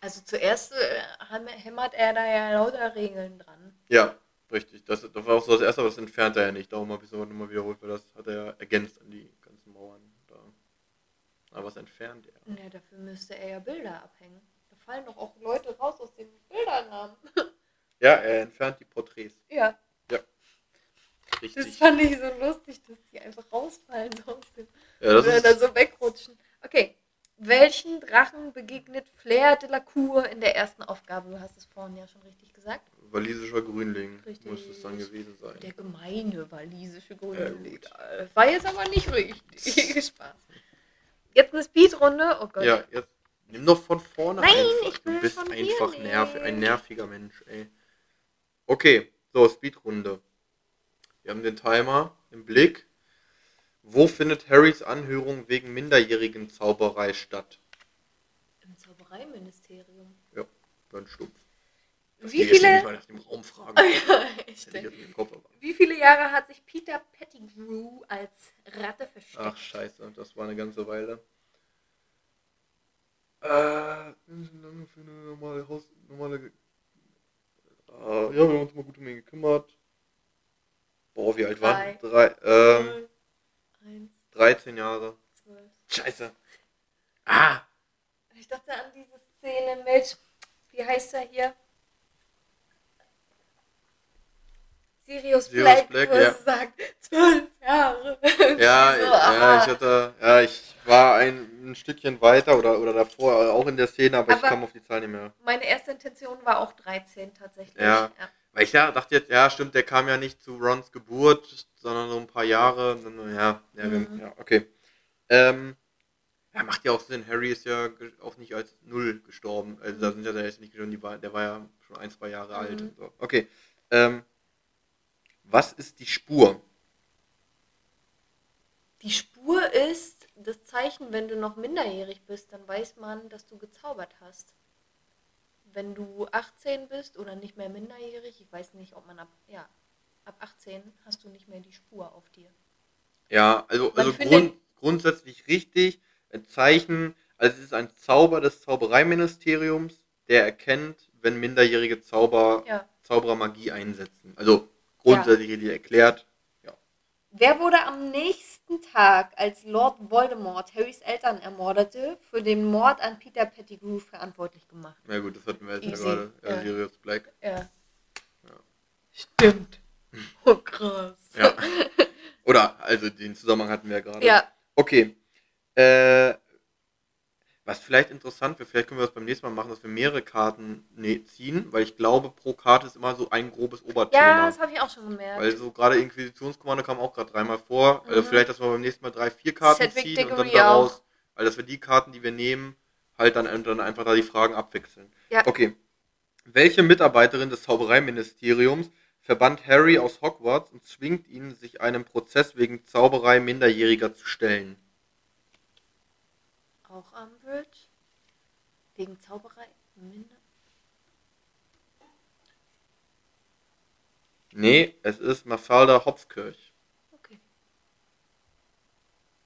S2: Also zuerst äh, hämmert er da ja lauter Regeln dran.
S1: Ja, richtig. Das, das war auch so das Erste, aber das entfernt er ja nicht. Darum habe ich es nochmal wiederholt, weil das hat er ja ergänzt an die ganzen Mauern. Da. Aber was entfernt er?
S2: Ja, dafür müsste er ja Bilder abhängen. Da fallen doch auch Leute raus aus den Bilderrahmen. <laughs>
S1: Ja, er entfernt die Porträts.
S2: Ja, das
S1: Richtig.
S2: fand ich so lustig, dass die einfach rausfallen so aus dem
S1: Ja, das ist,
S2: da so wegrutschen. Okay. Welchen Drachen begegnet Flair de la Cour in der ersten Aufgabe? Du hast es vorhin ja schon richtig gesagt.
S1: walisischer Grünling
S2: Richtig.
S1: muss es dann gewesen sein.
S2: Der gemeine walisische
S1: Ja,
S2: Grünling. Das war jetzt aber nicht richtig. <laughs> Spaß. Jetzt eine Speedrunde. Oh Gott.
S1: Ja, jetzt nimm doch von vorne
S2: Nein,
S1: einfach.
S2: ich will
S1: du bist einfach nerv
S2: nehmen.
S1: ein nerviger Mensch, ey. Okay, so, Speedrunde. Wir haben den Timer im Blick. Wo findet Harrys Anhörung wegen minderjährigen Zauberei statt?
S2: Im Zaubereiministerium.
S1: Ganz stumpf.
S2: Wie viele,
S1: mal nach dem Raum fragen. <laughs>
S2: ja, echt,
S1: Kopf,
S2: wie viele Jahre hat sich Peter Pettigrew als Ratte versteckt?
S1: Ach, scheiße, das war eine ganze Weile. Äh, lange für eine normale Haus, normale. Äh, ja, wir haben uns mal gut um ihn gekümmert. Boah, wie alt waren Drei, ähm,
S2: Eins,
S1: 13 Jahre.
S2: zwölf.
S1: Scheiße. Ah!
S2: Ich dachte an diese Szene mit, wie heißt er hier? Sirius,
S1: Sirius
S2: Black,
S1: Black, ja.
S2: sagt, zwölf Jahre. <laughs>
S1: Ja,
S2: So,
S1: ja, ich hatte, ja, ich war ein, ein Stückchen weiter oder, oder davor, auch in der Szene, aber, ich
S2: Aber-
S1: kam auf die Zahl nicht mehr.
S2: Meine erste Intention war auch 13 tatsächlich.
S1: Ja. Weil ich ja, dachte jetzt, ja, stimmt, der kam ja nicht zu Rons Geburt, sondern so ein paar Jahre. Dann, ja, ja,
S2: Mhm.
S1: ja, okay. Ähm, ja, macht ja auch Sinn. Harry ist ja auch nicht als Null gestorben. Also da sind ja der ist nicht gestorben, die war, der war ja schon ein, zwei Jahre
S2: Mhm.
S1: alt. So. Okay. Ähm, was ist die Spur?
S2: Die Spur ist das Zeichen, wenn du noch minderjährig bist, dann weiß man, dass du gezaubert hast. Wenn du 18 bist oder nicht mehr minderjährig, ich weiß nicht, ob man ab, ja, ab 18 hast du nicht mehr die Spur auf dir.
S1: Ja, also, also grund, grundsätzlich richtig. Ein Zeichen, also es ist ein Zauber des Zaubereiministeriums, der erkennt, wenn minderjährige Zauber
S2: Ja.
S1: Zauberer Magie einsetzen. Also grundsätzlich richtig erklärt.
S2: Wer wurde am nächsten Tag, als Lord Voldemort Harrys Eltern ermordete, für den Mord an Peter Pettigrew verantwortlich gemacht?
S1: Na gut, das hatten wir jetzt ja gerade. Ja,
S2: ja.
S1: Sirius Black.
S2: Ja. Stimmt. <laughs> Oh krass.
S1: Ja. Oder, also den Zusammenhang hatten wir ja gerade.
S2: Ja,
S1: Okay. Äh, was vielleicht interessant wäre, vielleicht können wir das beim nächsten Mal machen, dass wir mehrere Karten ne ziehen, weil ich glaube, pro Karte ist immer so ein grobes Oberthema.
S2: Ja, das habe ich auch schon gemerkt.
S1: Weil so gerade Inquisitionskommando kam auch gerade dreimal vor. Also
S2: Mhm.
S1: vielleicht, dass wir beim nächsten Mal drei, vier Karten
S2: Cedric
S1: ziehen und dann
S2: Diggory
S1: daraus,
S2: auch.
S1: also dass wir die Karten, die wir nehmen, halt dann, dann einfach da die Fragen abwechseln.
S2: Ja.
S1: Okay. Welche Mitarbeiterin des Zaubereiministeriums verbannt Harry aus Hogwarts und zwingt ihn, sich einem Prozess wegen Zauberei Minderjähriger zu stellen?
S2: Auch Umbridge. Wegen Zauberei. Minder.
S1: Nee, es ist Mafalda Hopskirch.
S2: Okay.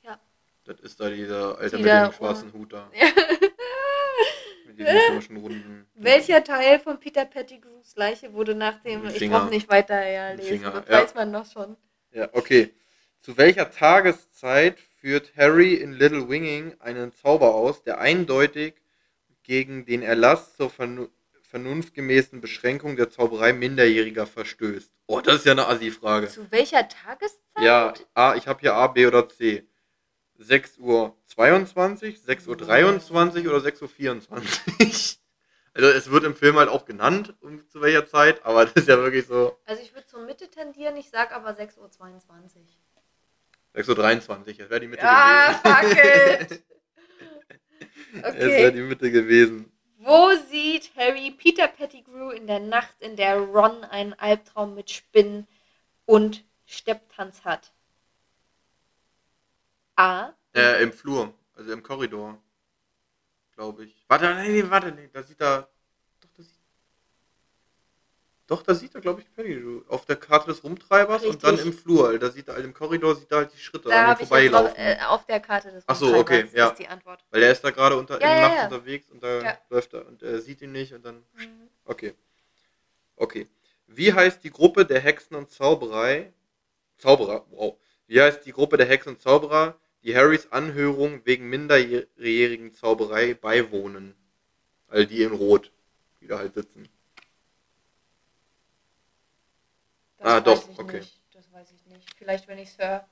S2: Ja.
S1: Das ist da dieser Alter mit dem schwarzen Hut da.
S2: Ja. <laughs>
S1: Mit diesen komischen runden. <laughs>
S2: Welcher Teil von Peter Pettigrews Leiche wurde nach dem, ich brauche nicht weiter ja,
S1: Ein
S2: lesen,
S1: Finger,
S2: das
S1: ja.
S2: weiß man noch schon.
S1: Ja, okay. Zu welcher Tageszeit führt Harry in Little Winging einen Zauber aus, der eindeutig gegen den Erlass zur vernu vernunftgemäßen Beschränkung der Zauberei Minderjähriger verstößt? Oh, das ist ja eine Assi-Frage.
S2: Zu welcher Tageszeit?
S1: Ja, A, ich habe hier A, B oder C. 6 Uhr 22, 6 Uhr 23 oder 6 Uhr 24? <laughs> Also es wird im Film halt auch genannt, um zu welcher Zeit, aber das ist ja wirklich so
S2: Also ich würde zur Mitte tendieren, ich sag aber 6.22 Uhr.
S1: 6 Uhr 23, das wäre die Mitte
S2: Ah,
S1: gewesen.
S2: fuck it. <laughs>
S1: Es wäre
S2: Okay.
S1: die Mitte gewesen.
S2: Wo sieht Harry Peter Pettigrew in der Nacht, in der Ron einen Albtraum mit Spinnen und Stepptanz hat? A.
S1: Äh, im Flur, also im Korridor. Glaube ich. Warte, nein, nee, warte, nee, da sieht er. Doch, da sieht. Er, glaube ich, Pettigrew. Auf der Karte des Rumtreibers und
S2: Richtig.
S1: dann im Flur. Da sieht er halt im Korridor sieht er halt die Schritte
S2: Da
S1: an ihm
S2: ich jetzt
S1: vorbeilaufen.
S2: äh, auf der Karte des
S1: Ach so, okay, ja.
S2: ist die Antwort.
S1: Weil er ist da gerade unter
S2: Ja,
S1: in
S2: ja,
S1: Nacht unterwegs und da läuft er und er sieht ihn nicht und dann.
S2: Mhm.
S1: Okay. Okay. Wie heißt die Gruppe der Hexen und Zauberei? Zauberer, wow. Wie heißt die Gruppe der Hexen und Zauberer, die Harrys Anhörung wegen minderjährigen Zauberei beiwohnen? Also die in Rot, die da halt sitzen.
S2: Das
S1: Ah, doch,
S2: ich
S1: okay.
S2: Nicht. Das weiß ich nicht. Vielleicht, wenn ich es höre,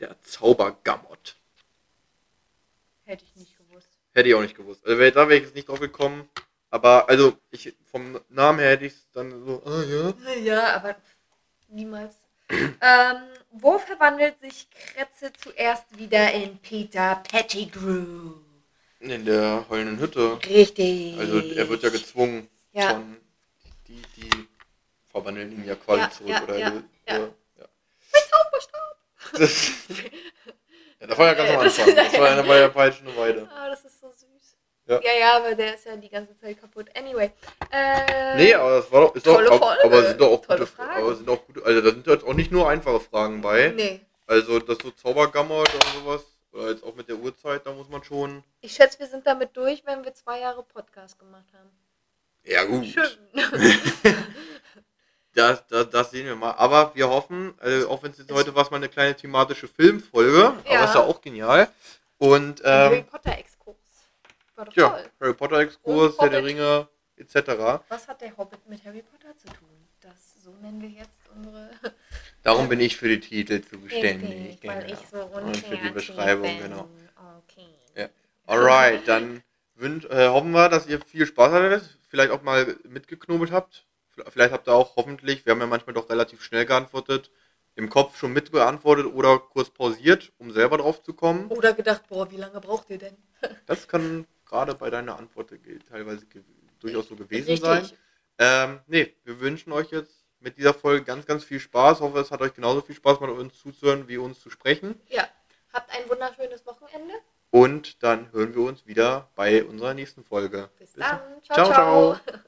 S1: Der Zaubergamot.
S2: hätte ich nicht gewusst.
S1: Hätte ich auch nicht gewusst. Also da wäre ich jetzt nicht drauf gekommen. Aber also ich vom Namen her hätte ich es dann so, ah ja.
S2: Ja, aber niemals. <clears throat> ähm, wo verwandelt sich Kretze zuerst wieder in Peter Pettigrew?
S1: In der heulenden Hütte.
S2: Richtig.
S1: Also er wird ja gezwungen
S2: Ja.
S1: von die, die verwandeln ihn ja quasi
S2: Ja,
S1: zurück
S2: ja,
S1: oder
S2: ja, ja.
S1: ja. Das, <laughs> ja, das war ja ganz am Anfang. Das war ja bei der peitschende Weide.
S2: Ah, das ist so süß.
S1: Ja.
S2: ja, ja, aber der ist ja die ganze Zeit kaputt. Anyway. Äh,
S1: Nee, aber das war doch, ist
S2: Tolle
S1: doch,
S2: Folge.
S1: aber sind doch auch
S2: Tolle
S1: gute
S2: Fragen.
S1: aber sind auch gute, also da sind jetzt auch nicht nur einfache Fragen bei.
S2: Nee.
S1: Also das so Zaubergammer oder sowas, oder jetzt auch mit der Uhrzeit, da muss man schon.
S2: Ich schätze, wir sind damit durch, wenn wir zwei Jahre Podcast gemacht haben.
S1: Ja gut.
S2: Schön. <laughs> <laughs>
S1: Das, das, das sehen wir mal. Aber wir hoffen, äh, auch wenn es jetzt heute war, es mal eine kleine thematische Filmfolge, aber
S2: Ja.
S1: ist ja auch genial. Und
S2: Harry
S1: ähm,
S2: Potter Exkurs.
S1: Ja,
S2: toll.
S1: Harry Potter Exkurs, Herr der. Ringe, etc.
S2: Was hat der Hobbit mit Harry Potter zu tun? Das, so nennen wir jetzt unsere. <laughs>
S1: Darum bin ich für die Titel zuständig.
S2: Richtig, weil
S1: genau.
S2: ich so
S1: Und für die Beschreibung, genau.
S2: Okay.
S1: Ja. Alright, dann wünsch, äh, hoffen wir, dass ihr viel Spaß hattet, vielleicht auch mal mitgeknobelt habt. Vielleicht habt ihr auch hoffentlich, wir haben ja manchmal doch relativ schnell geantwortet, im Kopf schon mitbeantwortet oder kurz pausiert, um selber drauf zu kommen.
S2: Oder gedacht, boah, wie lange braucht ihr denn? <laughs>
S1: Das kann gerade bei deiner Antwort teilweise durchaus so gewesen
S2: Richtig.
S1: sein. Ähm, nee, wir wünschen euch jetzt mit dieser Folge ganz, ganz viel Spaß. Hoffe, es hat euch genauso viel Spaß gemacht, uns zuzuhören, wie uns zu sprechen.
S2: Ja. Habt ein wunderschönes Wochenende.
S1: Und dann hören wir uns wieder bei unserer nächsten Folge.
S2: Bis dann. ciao.
S1: Ciao, ciao.
S2: ciao.